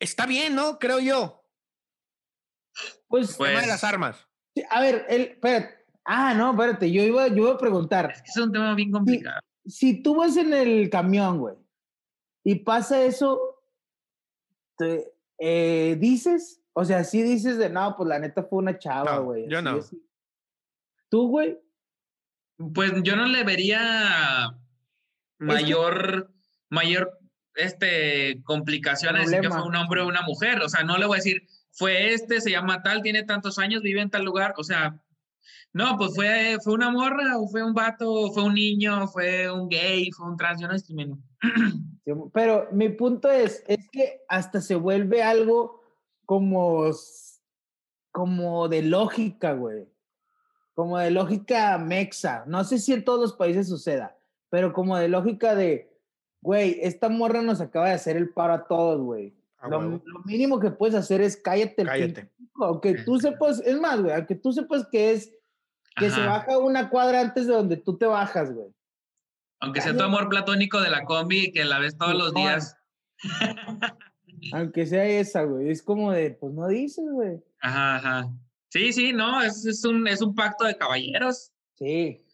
está bien, ¿no? Creo yo. Pues, pues de las armas. A ver, el, espérate. Ah, no, espérate, yo iba, yo iba a preguntar. Es que es un tema bien complicado. Si, si tú vas en el camión, güey, y pasa eso, te, eh, dices, o sea, sí dices de no, pues la neta fue una chava, güey. yo no. ¿Tú, güey? Pues yo no le vería mayor, mayor, este, complicación a decir que fue un hombre o una mujer. O sea, no le voy a decir, fue este, se llama tal, tiene tantos años, vive en tal lugar. O sea, no, pues fue, fue una morra, o fue un vato, o fue un niño, fue un gay, fue un trans, yo no discrimino. Pero mi punto es, es que hasta se vuelve algo como, como de lógica, güey. Como de lógica mexa. No sé si en todos los países suceda, pero como de lógica de, güey, esta morra nos acaba de hacer el paro a todos, güey. Lo, mínimo que puedes hacer es cállate. Cállate. aunque tú sepas, es más, güey, aunque tú sepas que es que se baja una cuadra antes de donde tú te bajas, güey. Aunque sea tu amor platónico de la combi y que la ves todos los días. Aunque sea esa, güey. Es como de, pues no dices, güey. Ajá, ajá. Sí, sí, no, es, es, un, es un pacto de caballeros. Sí.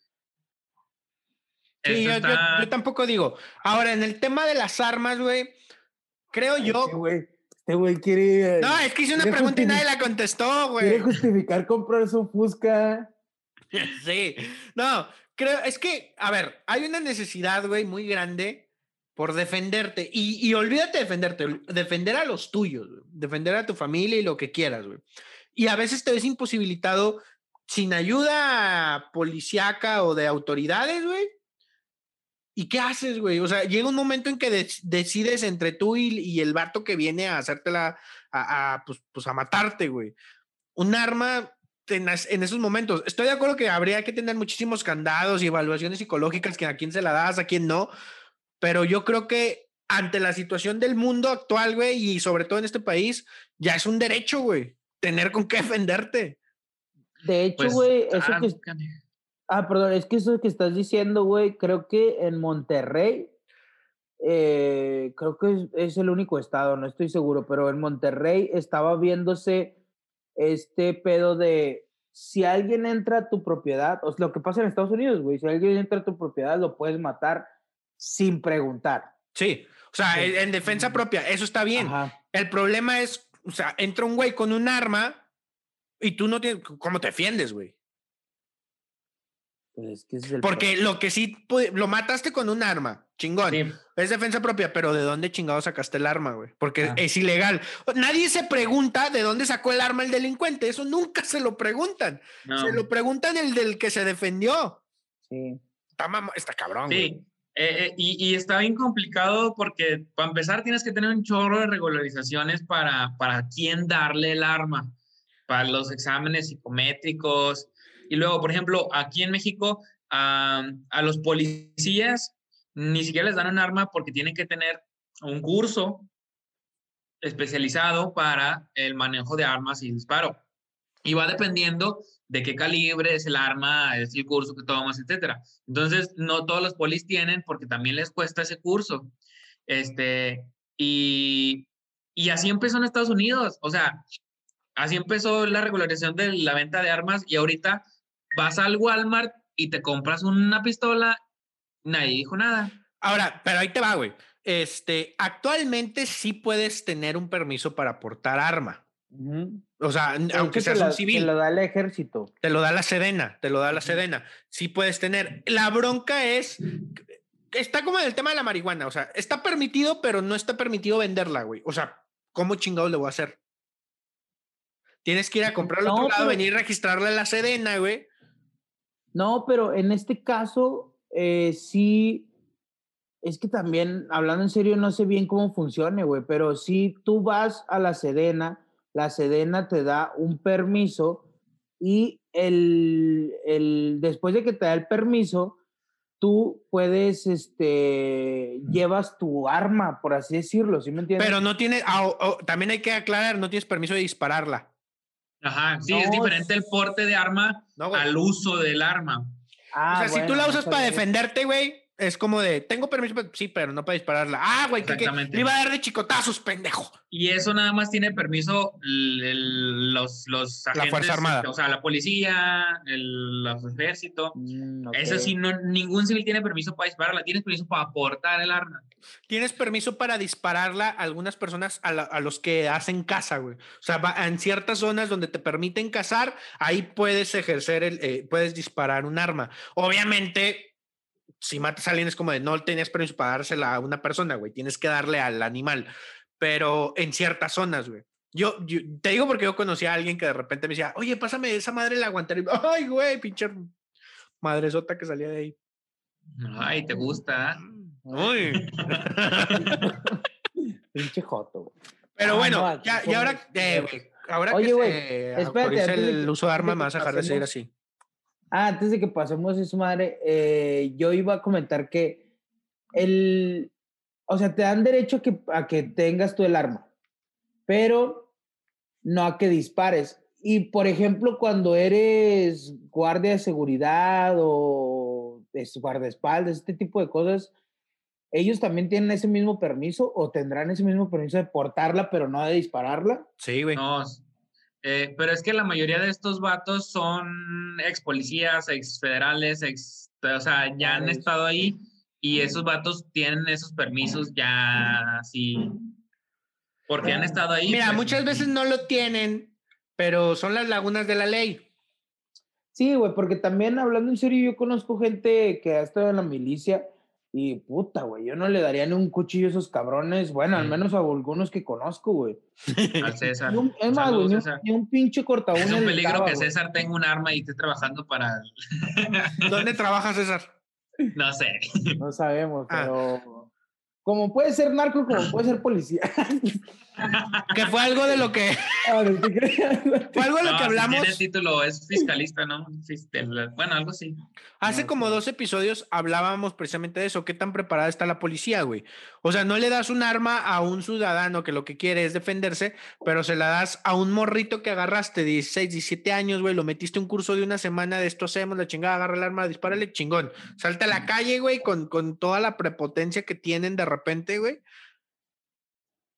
Sí, yo, yo, tampoco digo. Ahora, en el tema de las armas, güey, creo yo. Este güey, este güey quiere. No, es que hice una pregunta y nadie la contestó, güey. Quiere justificar comprar su Fusca. sí, no, creo, es que, a ver, hay una necesidad, güey, muy grande por defenderte. Y, y olvídate de defenderte, defender a los tuyos, defender a tu familia y lo que quieras, güey. Y a veces te ves imposibilitado sin ayuda policíaca o de autoridades, güey. ¿Y qué haces, güey? O sea, llega un momento en que decides entre tú y, el vato que viene a hacértela, a, a pues, pues a matarte, güey. Un arma en, esos momentos. Estoy de acuerdo que habría que tener muchísimos candados y evaluaciones psicológicas que a quién se la das, a quién no, pero yo creo que ante la situación del mundo actual, güey, y sobre todo en este país, ya es un derecho, güey, tener con qué defenderte. De hecho, pues, güey, eso ah, que... Ah, perdón, es que eso que estás diciendo, güey, creo que en Monterrey, eh, creo que es, el único estado, no estoy seguro, pero en Monterrey estaba viéndose este pedo de si alguien entra a tu propiedad, o lo que pasa en Estados Unidos, güey, si alguien entra a tu propiedad lo puedes matar sin preguntar. Sí, o sea, en, defensa propia, eso está bien. El problema es, o sea, entra un güey con un arma y tú no tienes, ¿cómo te defiendes, güey? Pues que es el Porque lo que sí, lo mataste con un arma, chingón. Es defensa propia, pero ¿de dónde chingado sacaste el arma, güey? Porque ah. es ilegal. Nadie se pregunta de dónde sacó el arma el delincuente. Eso nunca se lo preguntan. Se lo preguntan el del que se defendió. Sí. Está, está cabrón. Sí. Eh, eh, y, y, está bien complicado porque para empezar tienes que tener un chorro de regularizaciones para, para quién darle el arma, para los exámenes psicométricos. Y luego, por ejemplo, aquí en México, a, a los policías ni siquiera les dan un arma porque tienen que tener un curso especializado para el manejo de armas y disparo. Y va dependiendo de qué calibre es el arma, es el curso que tomas, etcétera. Entonces, no todos los polis tienen porque también les cuesta ese curso. Este, y, y así empezó en Estados Unidos. O sea, así empezó la regularización de la venta de armas y ahorita vas al Walmart y te compras una pistola, nadie dijo nada. Ahora, pero ahí te va, güey. Este, actualmente sí puedes tener un permiso para portar arma. O sea, aunque seas un civil. Te lo da el ejército. Te lo da la Sedena, te lo da la Sedena. Sí puedes tener. La bronca es. Está como en el tema de la marihuana. O sea, está permitido, pero no está permitido venderla, güey. O sea, ¿cómo chingados le voy a hacer? Tienes que ir a comprarlo otro lado, venir a registrarla en la Sedena, güey. No, pero en este caso, eh, sí. Es que también, hablando en serio, no sé bien cómo funcione, güey, pero si tú vas a la Sedena la Sedena te da un permiso y el, el, después de que te da el permiso, tú puedes, este, llevas tu arma, por así decirlo, ¿sí me entiendes? Pero no tiene, ah, también hay que aclarar, no tienes permiso de dispararla. Ajá, sí, es diferente el porte de arma al uso del arma. Ah, o sea, si tú la usas para defenderte, güey, es como de, tengo permiso, sí, pero no para dispararla. Ah, güey, que, le iba a dar de chicotazos, pendejo. Y eso nada más tiene permiso los, los agentes. La Fuerza Armada. O sea, la policía, el los ejército. Mm, eso sí, no, ningún civil tiene permiso para dispararla. Tienes permiso para aportar el arma. Tienes permiso para dispararla a algunas personas a, los que hacen caza, güey. O sea, en ciertas zonas donde te permiten cazar, ahí puedes ejercer el, eh, puedes disparar un arma. Obviamente, si matas a alguien es como de no tenías permiso para dársela a una persona, güey, tienes que darle al animal, pero en ciertas zonas, güey. Yo, te digo porque yo conocí a alguien que de repente me decía, oye, pásame esa madre la aguantaré. Ay, güey, pinche madresota que salía de ahí. Ay, te gusta. Uy. pinche joto. Pero bueno, ya, y ahora, eh, ahora que se espérate, el uso de armas, me vas a dejar de seguir así. Ah, antes de que pasemos eso, madre, eh, yo iba a comentar que el, o sea, te dan derecho a que, a que tengas tú el arma, pero no a que dispares. Y, por ejemplo, cuando eres guardia de seguridad o guardaespaldas, este tipo de cosas, ¿ellos también tienen ese mismo permiso o tendrán ese mismo permiso de portarla, pero no de dispararla? Sí, güey. No, eh, pero es que la mayoría de estos vatos son ex policías, ex federales, ex, o sea, ya han estado ahí y esos vatos tienen esos permisos ya así, porque han estado ahí. Mira, pues. muchas veces no lo tienen, pero son las lagunas de la ley. Sí, güey, porque también hablando en serio, yo conozco gente que ha estado en la milicia y puta, güey, yo no le daría ni un cuchillo a esos cabrones. Bueno, al menos a algunos que conozco, güey. Al César. es más, güey, ni, un pinche corta Es un peligro que César tenga un arma y esté trabajando para. ¿Dónde trabaja César? No sé. No sabemos, ah. pero. Como puede ser narco, como puede ser policía. que fue algo de lo que. fue algo de lo que hablamos. Tiene el título, es fiscalista, ¿no? Bueno, algo así. Hace como dos episodios hablábamos precisamente de eso. ¿Qué tan preparada está la policía, güey? O sea, no le das un arma a un ciudadano que lo que quiere es defenderse, pero se la das a un morrito que agarraste 16, 17 años, güey. Lo metiste un curso de una semana de esto hacemos, la chingada, agarra el arma, dispárale, chingón. Salta a la calle, güey, con, con toda la prepotencia que tienen de repente, güey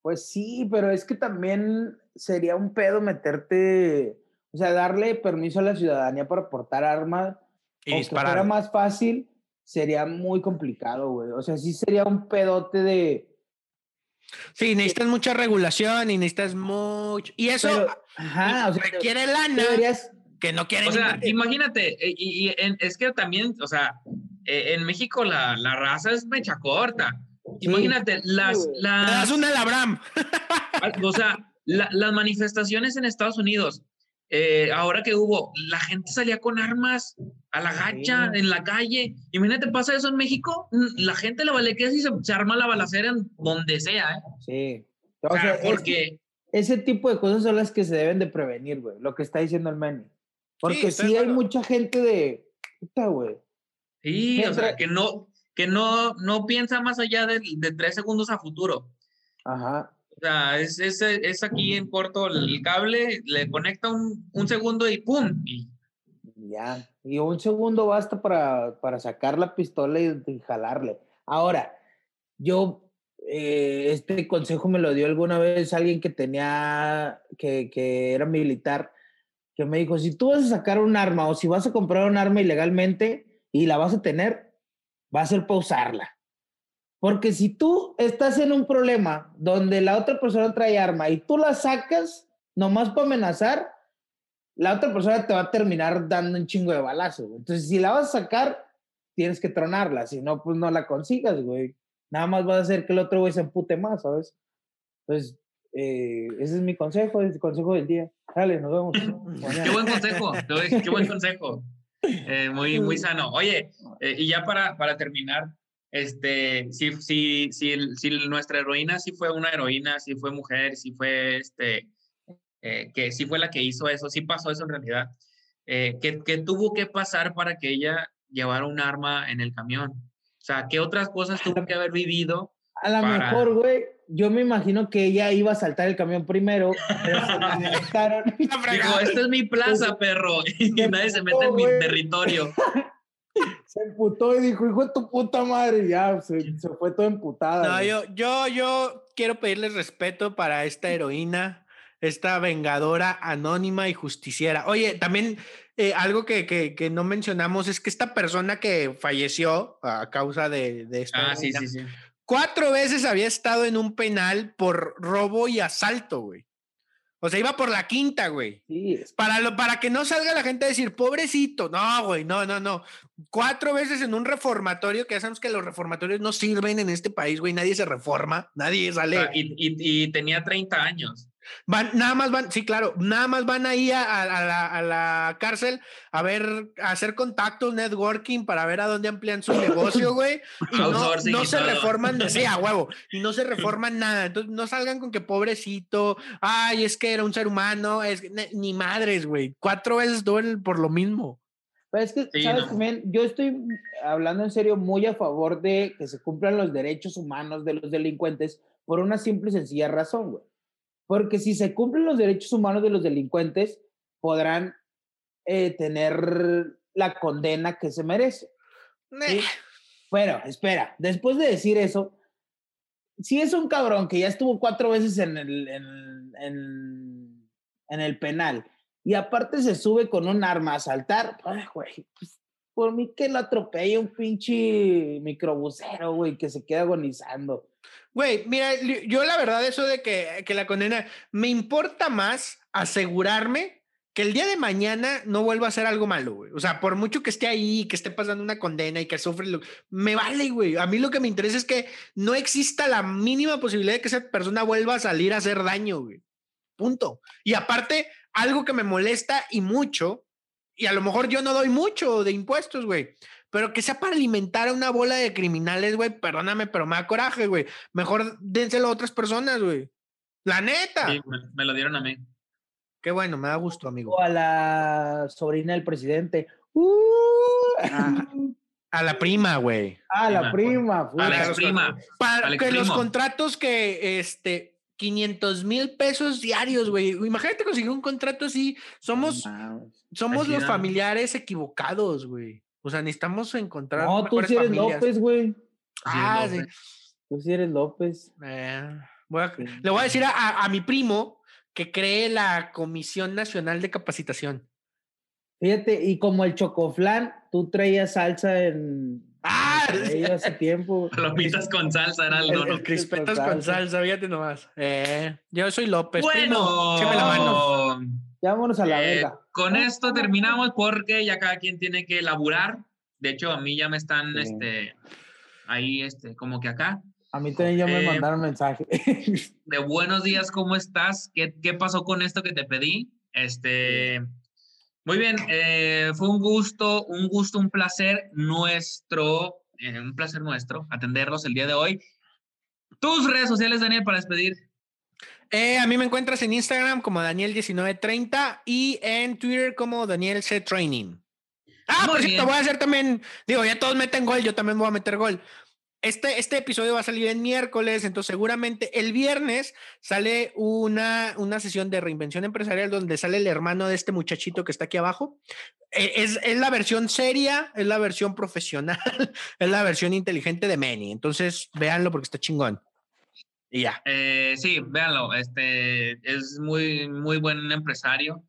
pues sí, pero es que también sería un pedo meterte, o sea, darle permiso a la ciudadanía para portar armas. Y disparar. Que fuera más fácil, sería muy complicado, güey. O sea, sí sería un pedote de. Sí, necesitas mucha regulación y necesitas mucho. Y eso ajá, o sea, requiere lana. Deberías, que no quieren. O sea, imagínate, eh, y, es que también, o sea, eh, en México la, la raza es mecha corta. Imagínate, las... las una Abraham. o sea, las manifestaciones en Estados Unidos, eh, ahora que hubo, la gente salía con armas a la gacha en la calle. Imagínate, pasa eso en México, la gente la vale que si se, arma la balacera en donde sea. ¿eh? Sí. O, sea, porque... ese tipo de cosas son las que se deben de prevenir, güey, lo que está diciendo el Manny. Porque sí, hay mucha gente de... Puta, güey. Sí, o sea, que no, que no, no piensa más allá de, de tres segundos a futuro. Ajá. O sea, es, es, es, aquí en corto el cable, le conecta un, un segundo y ¡pum! Y... Ya, y un segundo basta para, para sacar la pistola y, jalarle. Ahora, yo, eh, este consejo me lo dio alguna vez alguien que tenía, que, que era militar, que me dijo, si tú vas a sacar un arma o si vas a comprar un arma ilegalmente y la vas a tener, va a ser para usarla. Porque si tú estás en un problema donde la otra persona trae arma y tú la sacas nomás para amenazar, la otra persona te va a terminar dando un chingo de balazo. Entonces, si la vas a sacar, tienes que tronarla. Si no, pues no la consigas, güey. Nada más va a hacer que el otro güey se empute más, ¿sabes? Entonces, eh, ese es mi consejo, es el consejo del día. Dale, nos vemos. qué buen consejo, qué buen consejo. Eh, muy, muy sano. Oye, eh, y ya para, para terminar, este, si, si, si, si, nuestra heroína sí fue una heroína, si fue mujer, si fue, este, eh, que sí fue la que hizo eso, sí pasó eso en realidad, ¿qué, ¿qué, tuvo que pasar para que ella llevara un arma en el camión? O sea, ¿qué otras cosas tuvo que haber vivido? A lo mejor, güey, yo me imagino que ella iba a saltar el camión primero, pero se Dijo, esta es mi plaza, perro, y nadie se mete en mi territorio. se emputó y dijo, hijo de tu puta madre, ya se, fue todo emputada. No, yo, yo, yo quiero pedirles respeto para esta heroína, esta vengadora anónima y justiciera. Oye, también eh, algo que, que, que, no mencionamos es que esta persona que falleció a causa de, de esta... Ah, sí, sí, sí. Cuatro veces había estado en un penal por robo y asalto, güey. O sea, iba por la quinta, güey. Sí. Para, lo, para que no salga la gente a decir, pobrecito. No, güey, no, no, no. Cuatro veces en un reformatorio, que ya sabemos que los reformatorios no sirven en este país, güey. Nadie se reforma, nadie sale. y, y, y, tenía 30 años. Van, nada más van, sí, claro, nada más van ahí a, a, la, cárcel a ver, a hacer contactos, networking para ver a dónde amplían su negocio, güey. Y no, se reforman, sí, a huevo, y no se reforman nada. Entonces, no salgan con que pobrecito, ay, es que era un ser humano, es ni madres, güey. Cuatro veces duelen por lo mismo. Pero es que, ¿sabes, Yo estoy hablando en serio muy a favor de que se cumplan los derechos humanos de los delincuentes por una simple y sencilla razón, güey porque si se cumplen los derechos humanos de los delincuentes, podrán eh, tener la condena que se merece. Bueno, espera, después de decir eso, si es un cabrón que ya estuvo cuatro veces en el, en, en, el penal y aparte se sube con un arma a saltar, güey, pues, por mí que lo atropelle un pinche microbusero, güey, que se queda agonizando. Güey, mira, yo la verdad, eso de que, que la condena, me importa más asegurarme que el día de mañana no vuelva a hacer algo malo, güey. O sea, por mucho que esté ahí, que esté pasando una condena y que sufre, lo, me vale, güey. A mí lo que me interesa es que no exista la mínima posibilidad de que esa persona vuelva a salir a hacer daño, güey. Punto. Y aparte, algo que me molesta y mucho, y a lo mejor yo no doy mucho de impuestos, güey, pero que sea para alimentar a una bola de criminales, güey, perdóname, pero me da coraje, güey. Mejor dénselo a otras personas, güey. La neta. Sí, me, lo dieron a mí. Qué bueno, me da gusto, amigo. O a la sobrina del presidente. Ah, a la prima, güey. A la prima. A la prima. Para que los contratos que, este, 500 mil pesos diarios, güey. Imagínate conseguir un contrato así. Somos, somos los familiares equivocados, güey. O sea, necesitamos encontrar. No, tú sí eres López, güey. Ah, sí. Tú sí eres López. Eh, le voy a decir a, a, mi primo que cree la Comisión Nacional de Capacitación. Fíjate, y como el chocoflán, tú traías salsa en. ¡Ah! hace tiempo. Lopitas con salsa era el, el, crispetas con salsa. fíjate nomás. Eh, yo soy López. Bueno, primo, la mano. Ya vámonos a la eh, verga. Con esto terminamos porque ya cada quien tiene que laburar. De hecho, a mí ya me están, este, ahí, este, como que acá. A mí también ya me eh, mandaron mensaje. de buenos días, ¿cómo estás? ¿Qué, ¿Qué, pasó con esto que te pedí? Este, muy bien, eh, fue un gusto, un gusto, un placer nuestro, un placer nuestro atenderlos el día de hoy. Tus redes sociales, Daniel, para despedir. Eh, a mí me encuentras en Instagram como Daniel1930 y en Twitter como Daniel C Training. Ah, por cierto, voy a hacer también, digo, ya todos meten gol, yo también voy a meter gol. Este, este episodio va a salir en miércoles, entonces seguramente el viernes sale una, una sesión de reinvención empresarial donde sale el hermano de este muchachito que está aquí abajo. Eh, es, es la versión seria, es la versión profesional, es la versión inteligente de Manny. Entonces, véanlo porque está chingón. Y ya. Eh, sí, véanlo. Este es muy, muy buen empresario,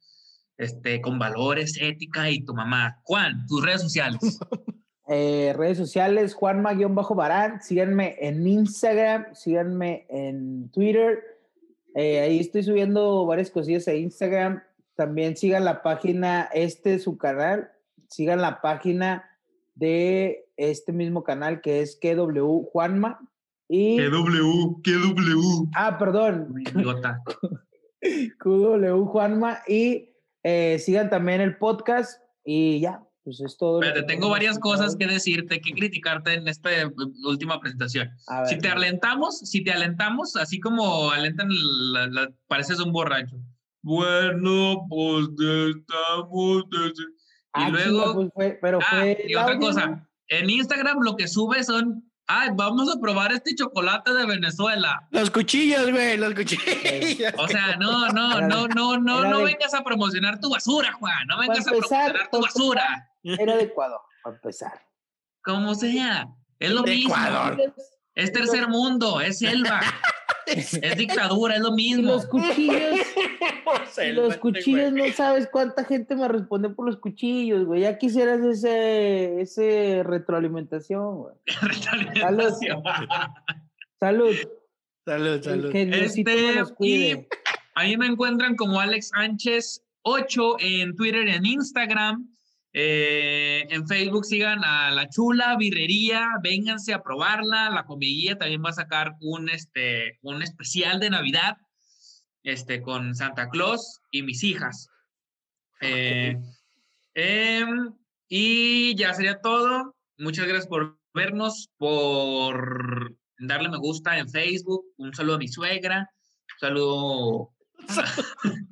este, con valores, ética y tu mamá. Juan, tus redes sociales. Eh, redes sociales, Juanma-Barán. Síganme en Instagram, síganme en Twitter. Eh, ahí estoy subiendo varias cosillas a Instagram. También sigan la página, este es su canal. Sigan la página de este mismo canal que es KW Juanma. Y... KW, KW. Ah, perdón. QW Juanma. Y eh, sigan también el podcast. Y ya, pues es todo. Pero tengo varias cosas que decirte, que criticarte en esta última presentación. si te alentamos, si te alentamos, así como alentan, pareces un borracho. Bueno, pues estamos. Y ah, luego. Pues pero ah, fue y otra cosa, en Instagram lo que sube son Ay, vamos a probar este chocolate de Venezuela. Los cuchillos, güey, los cuchillos. O sea, no, no, no, no, no, no vengas a promocionar tu basura, Juan. No vengas a promocionar tu basura. Era de Ecuador, para empezar. Como sea, es lo mismo. Es tercer mundo, es selva. es dictadura, es lo mismo. los cuchillos. los cuchillos, no sabes cuánta gente me responde por los cuchillos, güey. Ya quisieras ese, ese retroalimentación, güey. retroalimentación. Salud. Salud, salud. Que este, y a mí me encuentran como Alex Sánchez 8 en Twitter y en Instagram. Eh, en Facebook sigan a La Chula Birrería, vénganse a probarla. La comidilla también va a sacar un, este, un especial de Navidad este, con Santa Claus y mis hijas. Eh, em, y ya sería todo. Muchas gracias por vernos, por darle me gusta en Facebook. Un saludo a mi suegra. Un saludo,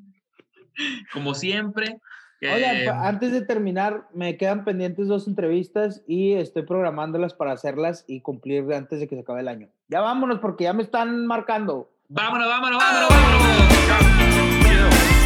como siempre. Oigan, em, antes de terminar, me quedan pendientes dos entrevistas y estoy programándolas para hacerlas y cumplir antes de que se acabe el año. Ya vámonos porque ya me están marcando. Vámonos, vámonos, vámonos, vámonos.